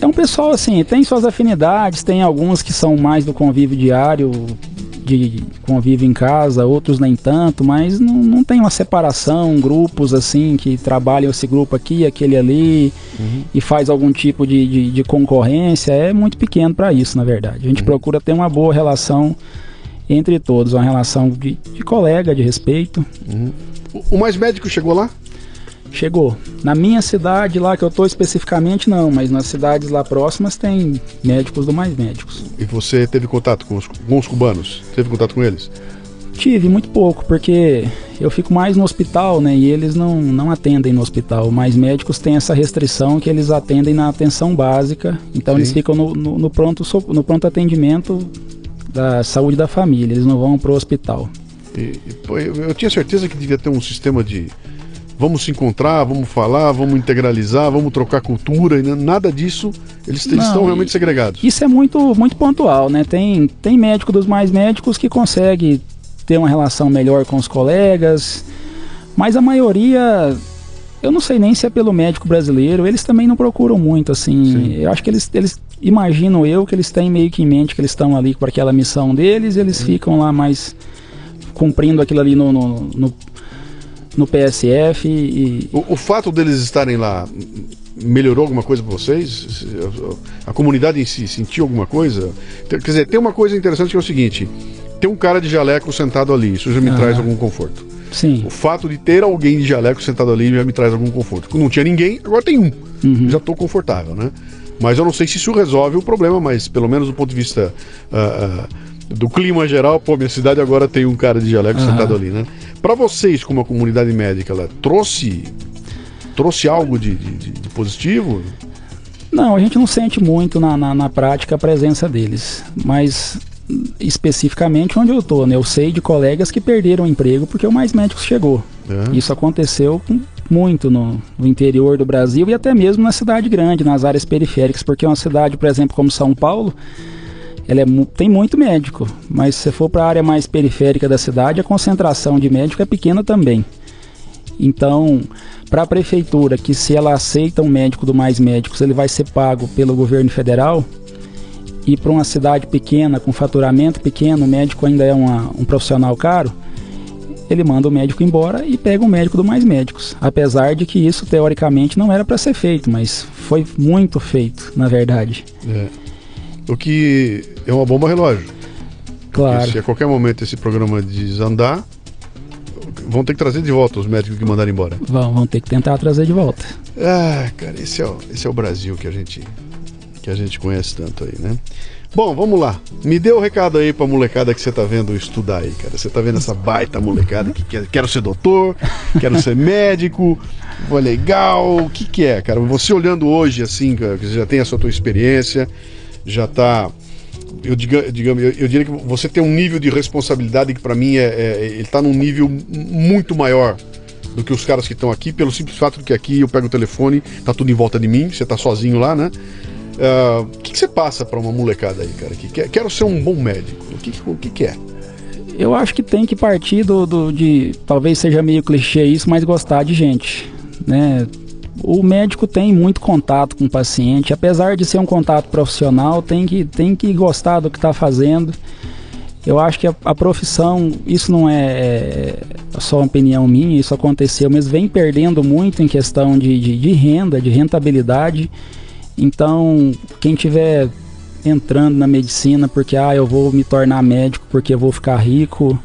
É um pessoal assim, tem suas afinidades, tem alguns que são mais do convívio diário, de convívio em casa, outros nem tanto, mas não, não tem uma separação, grupos assim que trabalham esse grupo aqui, aquele ali uhum. e faz algum tipo de, de, de concorrência. É muito pequeno para isso, na verdade. A gente uhum. procura ter uma boa relação entre todos, uma relação de, de colega, de respeito. Uhum. O mais médico chegou lá? Chegou. Na minha cidade, lá que eu estou especificamente, não, mas nas cidades lá próximas tem médicos do mais médicos. E você teve contato com os, com os cubanos? Teve contato com eles? Tive muito pouco, porque eu fico mais no hospital, né? E eles não, não atendem no hospital. Mas médicos têm essa restrição que eles atendem na atenção básica. Então Sim. eles ficam no, no, no, pronto, no pronto atendimento da saúde da família. Eles não vão para o hospital. E, pô, eu, eu tinha certeza que devia ter um sistema de vamos se encontrar, vamos falar, vamos integralizar, vamos trocar cultura, e nada disso, eles, eles estão realmente segregados. Isso é muito, muito pontual, né? Tem, tem médico dos mais médicos que consegue ter uma relação melhor com os colegas, mas a maioria, eu não sei nem se é pelo médico brasileiro, eles também não procuram muito, assim. Sim. Eu acho que eles, eles imagino eu que eles têm meio que em mente que eles estão ali com aquela missão deles, eles Sim. ficam lá mais cumprindo aquilo ali no, no, no no PSF e... O, o fato deles estarem lá melhorou alguma coisa para vocês? A comunidade em si sentiu alguma coisa? Quer dizer, tem uma coisa interessante que é o seguinte: tem um cara de jaleco sentado ali, isso já me ah. traz algum conforto. Sim. O fato de ter alguém de jaleco sentado ali já me traz algum conforto. Quando não tinha ninguém, agora tem um. Uhum. Já estou confortável, né? Mas eu não sei se isso resolve o problema, mas pelo menos do ponto de vista. Uh, uh, do clima geral, pô, minha cidade agora tem um cara de jaleco uhum. sentado ali, né? Para vocês, como a comunidade médica, ela trouxe trouxe algo de, de, de, positivo? Não, a gente não sente muito na, na, na, prática a presença deles, mas especificamente onde eu estou, né? Eu sei de colegas que perderam o emprego porque o Mais Médicos chegou. É. Isso aconteceu muito no, no, interior do Brasil e até mesmo na cidade grande, nas áreas periféricas, porque uma cidade, por exemplo, como São Paulo, ela é, tem muito médico, mas se for para a área mais periférica da cidade, a concentração de médico é pequena também. Então, para a prefeitura, que se ela aceita um médico do Mais Médicos, ele vai ser pago pelo governo federal, e para uma cidade pequena, com faturamento pequeno, o médico ainda é uma, um profissional caro, ele manda o médico embora e pega o médico do Mais Médicos. Apesar de que isso, teoricamente, não era para ser feito, mas foi muito feito, na verdade. É. O que é uma bomba relógio. Claro. Porque se a qualquer momento esse programa desandar, vão ter que trazer de volta os médicos que mandaram embora. Vão, vão ter que tentar trazer de volta. Ah, cara, esse é o, esse é o Brasil que a gente que a gente conhece tanto aí, né? Bom, vamos lá. Me dê o um recado aí pra molecada que você tá vendo estudar aí, cara. Você tá vendo essa baita molecada que quer, quero ser doutor, quero ser médico, foi legal. O que que é, cara? Você olhando hoje, assim, que você já tem a sua tua experiência, já está eu diga, digamos, eu, eu, diria que você tem um nível de responsabilidade que para mim é, é ele está num nível muito maior do que os caras que estão aqui, pelo simples fato de que aqui eu pego o telefone, tá tudo em volta de mim, você tá sozinho lá, né? Ah, o uh, que, você passa para uma molecada aí, cara? Que quer, quero ser um bom médico. O que, o que, que é? Eu acho que tem que partir do, do, de. Talvez seja meio clichê isso, mas gostar de gente. Né? O médico tem muito contato com o paciente, apesar de ser um contato profissional, tem que, tem que gostar do que está fazendo. Eu acho que a, a, profissão, isso não é, é, só uma opinião minha, isso aconteceu, mas vem perdendo muito em questão de, de, de renda, de rentabilidade. Então, quem tiver entrando na medicina porque ah, eu vou me tornar médico porque eu vou ficar rico,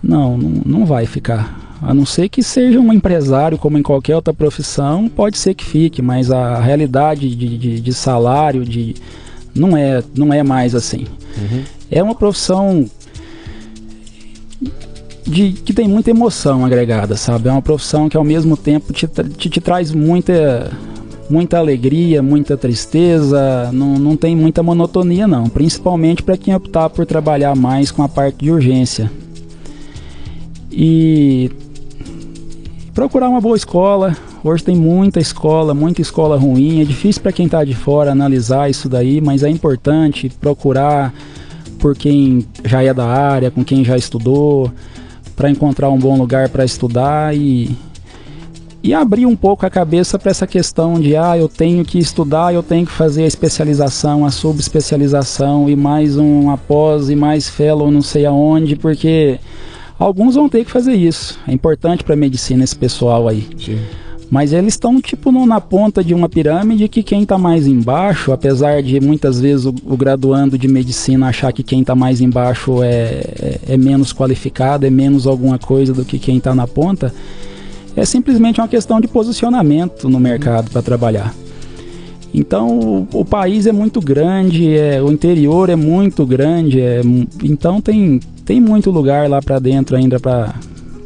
não, não, não vai ficar a não ser que seja um empresário, como em qualquer outra profissão, pode ser que fique, mas a realidade de, de, de salário de, não, é, não é mais assim. Uhum. É uma profissão de, que tem muita emoção agregada, sabe? É uma profissão que ao mesmo tempo te, te, te traz muita, muita alegria, muita tristeza, não, não tem muita monotonia não, principalmente para quem optar por trabalhar mais com a parte de urgência. E procurar uma boa escola. Hoje tem muita escola, muita escola ruim. É difícil para quem está de fora analisar isso daí, mas é importante procurar por quem já é da área, com quem já estudou, para encontrar um bom lugar para estudar e e abrir um pouco a cabeça para essa questão de ah, eu tenho que estudar, eu tenho que fazer a especialização, a subespecialização e mais um após e mais fellow não sei aonde, porque alguns vão ter que fazer isso. É importante para a medicina esse pessoal aí. Sim. Mas eles estão tipo no, na ponta de uma pirâmide que quem está mais embaixo, apesar de muitas vezes o, o, graduando de medicina achar que quem está mais embaixo é, é, é menos qualificado, é menos alguma coisa do que quem está na ponta, é simplesmente uma questão de posicionamento no mercado para trabalhar. Então o, o, país é muito grande, é, o interior é muito grande, é, então tem, tem muito lugar lá para dentro ainda para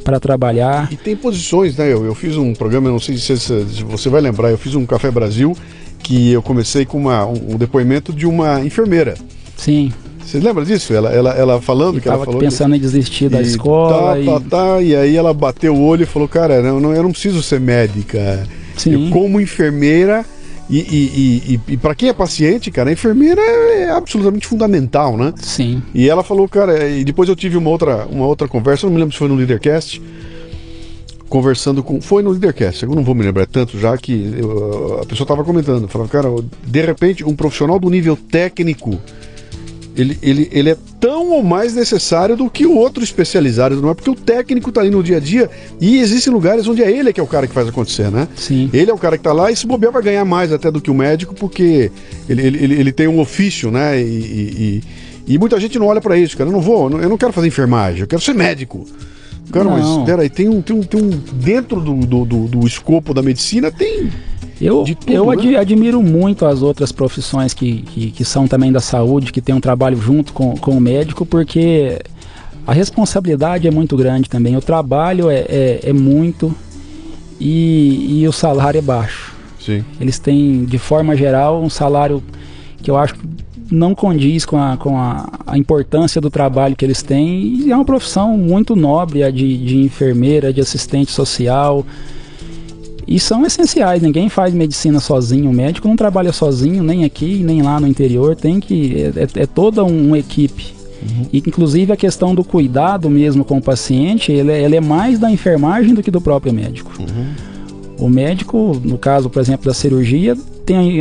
para trabalhar. E tem posições, né? Eu, eu fiz um programa, não sei se, se, você vai lembrar, eu fiz um Café Brasil que eu comecei com uma, um, um depoimento de uma enfermeira. Sim. Você lembra disso? Ela, ela, ela falando que ela falou. pensando que... em desistir da e escola. Tá, e... tá, tá. E aí ela bateu o olho e falou: Cara, não, não, eu não preciso ser médica. Sim. Eu, como enfermeira. E, e, e, e para quem é paciente, cara, a enfermeira é absolutamente fundamental, né? Sim. E ela falou, cara, e depois eu tive uma outra, uma outra conversa, não me lembro se foi no Leadercast, conversando com. Foi no Leadercast, eu não vou me lembrar tanto, já que eu, a pessoa estava comentando, falando, cara, de repente, um profissional do nível técnico ele, ele, ele é tão ou mais necessário do que o outro especializado, não é? Porque o técnico está ali no dia a dia e existem lugares onde é ele que é o cara que faz acontecer, né? Sim. Ele é o cara que está lá e se bobear vai ganhar mais até do que o médico, porque ele, ele, ele, ele tem um ofício, né? E, e, e, muita gente não olha para isso, cara. Eu não vou, eu não quero fazer enfermagem, eu quero ser médico. Cara, não. mas peraí, tem um, tem um, tem um. Dentro do, do, do, do escopo da medicina tem eu, tudo, eu né? admiro muito as outras profissões que, que, que, são também da saúde, que tem um trabalho junto com, com o médico, porque a responsabilidade é muito grande também. O trabalho é, é, é muito e, e o salário é baixo. Sim. Eles têm, de forma geral, um salário que eu acho que não condiz com, a, com a, a, importância do trabalho que eles têm. E é uma profissão muito nobre, a de, de enfermeira, de assistente social e são essenciais. Ninguém faz medicina sozinho. O médico não trabalha sozinho, nem aqui, nem lá no interior. Tem que. É, é, é toda um, uma equipe. Uhum. E inclusive a questão do cuidado mesmo com o paciente, ele, é, ele é mais da enfermagem do que do próprio médico. Uhum. O médico, no caso, por exemplo, da cirurgia, tem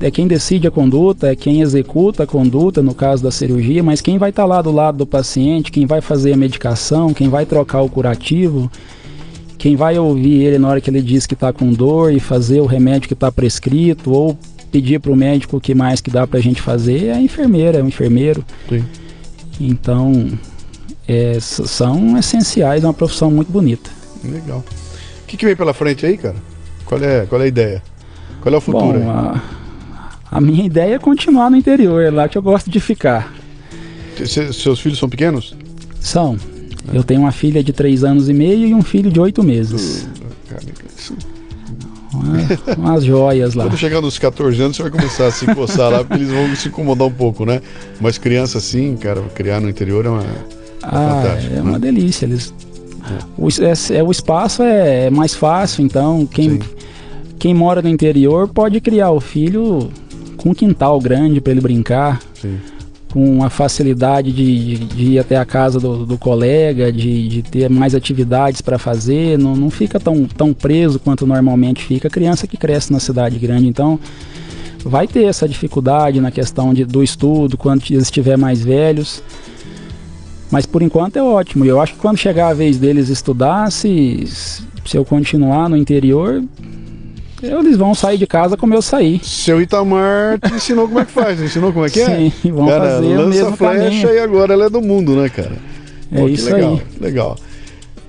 é quem decide a conduta, é quem executa a conduta, no caso da cirurgia, mas quem vai estar tá lá do lado do paciente, quem vai fazer a medicação, quem vai trocar o curativo, quem vai ouvir ele na hora que ele diz que está com dor e fazer o remédio que está prescrito ou pedir para o médico o que mais que dá para a gente fazer é a enfermeira, é o enfermeiro. Sim. Então, é, são essenciais, é uma profissão muito bonita. Legal. O que, que vem pela frente aí, cara? Qual é, qual é a ideia? Qual é o futuro? Bom, a, a, minha ideia é continuar no interior, é lá que eu gosto de ficar. seus filhos são pequenos? São. Eu tenho uma filha de 3 anos e meio e um filho de 8 meses. Uma, umas joias lá. Quando chegar nos 14 anos, você vai começar a se coçar lá, porque eles vão se incomodar um pouco, né? Mas criança assim, cara, criar no interior é uma. É ah, é uma né? delícia. Eles, é. O, é, é, o espaço é mais fácil, então quem, quem mora no interior pode criar o filho com um quintal grande para ele brincar. Sim com a facilidade de, de, de, ir até a casa do, do colega, de, de, ter mais atividades para fazer, não, não fica tão, tão preso quanto normalmente fica a criança que cresce na cidade grande. Então, vai ter essa dificuldade na questão de, do estudo quando eles estiver mais velhos. Mas por enquanto é ótimo. Eu acho que quando chegar a vez deles estudar, se, se eu continuar no interior, eles vão sair de casa como eu saí. Seu Itamar te ensinou como é que faz, ensinou como é que é? Sim, vão cara, fazer lança o mesmo flecha caminho. e agora ela é do mundo, né, cara? É Pô, isso legal, aí. Legal.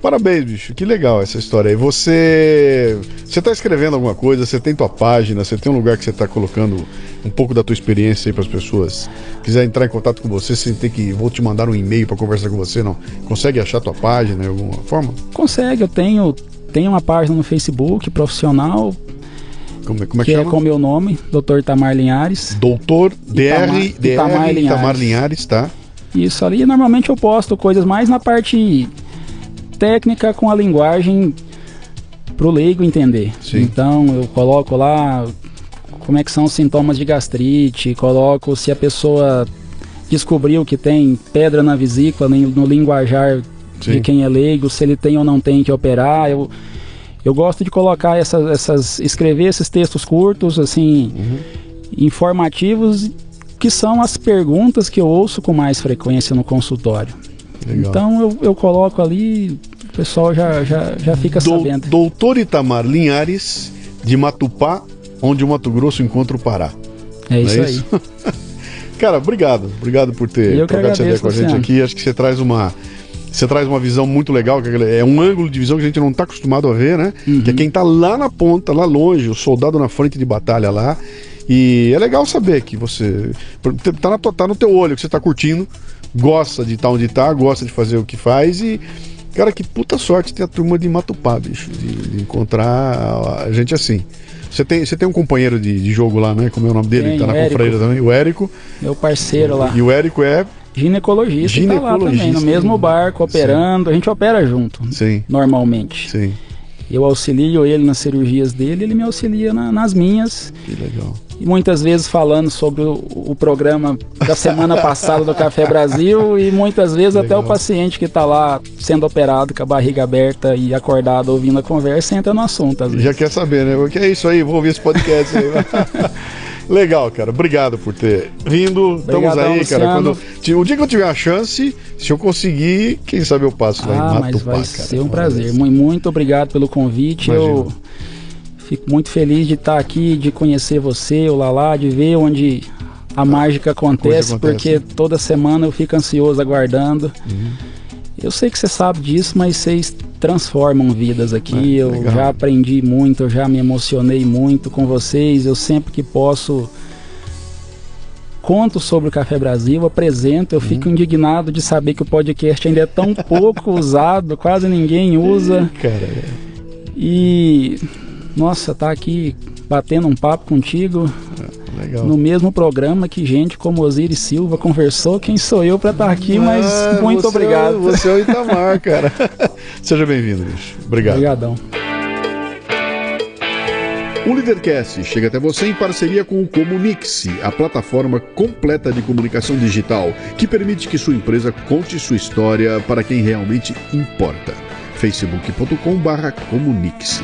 Parabéns, bicho. Que legal essa história aí. Você você tá escrevendo alguma coisa, você tem tua página, você tem um lugar que você tá colocando um pouco da tua experiência aí para as pessoas. Quiser entrar em contato com você, sem ter que vou te mandar um e-mail para conversar com você, não. Consegue achar tua página de alguma forma? Consegue, eu tenho tenho uma página no Facebook profissional Como, é- como é que que é chama? com meu nome, Dr. Itamar Linhares. Doutor DR, Itamar- DR Itamar Itamar, Linhares. Linhares, tá? Isso ali, normalmente eu posto coisas mais na parte técnica com a linguagem pro leigo entender. Sim. Então eu coloco lá como é que são os sintomas de gastrite, coloco se a pessoa descobriu que tem pedra na vesícula no linguajar Sim. de quem é leigo, se ele tem ou não tem que operar. Eu, eu gosto de colocar essas, essas. escrever esses textos curtos, assim, Uhum. informativos, que são as perguntas que eu ouço com mais frequência no consultório. Legal. Então eu, eu coloco ali, o pessoal já, já, já fica Dou- sabendo. Doutor Itamar Linhares, de Matupá, onde o Mato Grosso encontra o Pará. É isso é aí. isso? Cara, obrigado. Obrigado por ter trocado essa ideia com a gente aqui. Acho que você traz uma. Você traz uma visão muito legal, que é um ângulo de visão que a gente não está acostumado a ver, né? Uhum. Que é quem tá lá na ponta, lá longe, o soldado na frente de batalha lá. E é legal saber que você. Tá, na, tá no teu olho, que você tá curtindo, gosta de estar onde tá, gosta de fazer o que faz e. Cara, que puta sorte ter a turma de Matupá, bicho, de, de encontrar a gente assim. Você tem, você tem um companheiro de, de jogo lá, né? Como é o nome dele? que tá na confreira também, o Érico. Meu parceiro lá. E o Érico é. Ginecologista, tá lá também, Ginecologista. no mesmo barco, operando. A gente opera junto, Sim, normalmente. sim. Eu auxilio ele nas cirurgias dele, ele me auxilia na- nas minhas. Que legal. E muitas vezes falando sobre o, o programa da semana passada do Café Brasil e muitas vezes até Legal. o paciente que está lá sendo operado com a barriga aberta e acordado ouvindo a conversa entra no assunto às vezes. Já quer saber, né? O que é isso aí? Vou ouvir esse podcast aí. Legal, cara. Obrigado por ter vindo. Estamos aí, cara. Luciano. Quando, ti- o dia que eu tiver a chance, se eu conseguir, quem sabe eu passo lá em Ah, mas vai cara. ser um prazer. vez. Mu- Muito obrigado pelo convite. Eu fico muito feliz de estar aqui, de conhecer você, o Lalá, de ver onde a mágica acontece, acontece. porque toda semana eu fico ansioso aguardando. Uhum. Eu sei que você sabe disso, mas vocês transformam vidas aqui. É, eu legal. já aprendi muito, eu já me emocionei muito com vocês. Eu sempre que posso conto sobre o Café Brasil, apresento. Eu Uhum. fico indignado de saber que o podcast ainda é tão pouco usado, quase ninguém usa. Cara, é- E nossa, tá aqui batendo um papo contigo legal. no mesmo programa que gente como Osiris Silva conversou. Quem sou eu para estar aqui? Mas Ah, muito você é- obrigado. Você é o Itamar, cara. Seja bem-vindo, bicho. Obrigado. Obrigadão. O Lidercast chega até você em parceria com o Comunix, a plataforma completa de comunicação digital que permite que sua empresa conte sua história para quem realmente importa. facebook.com/comunix.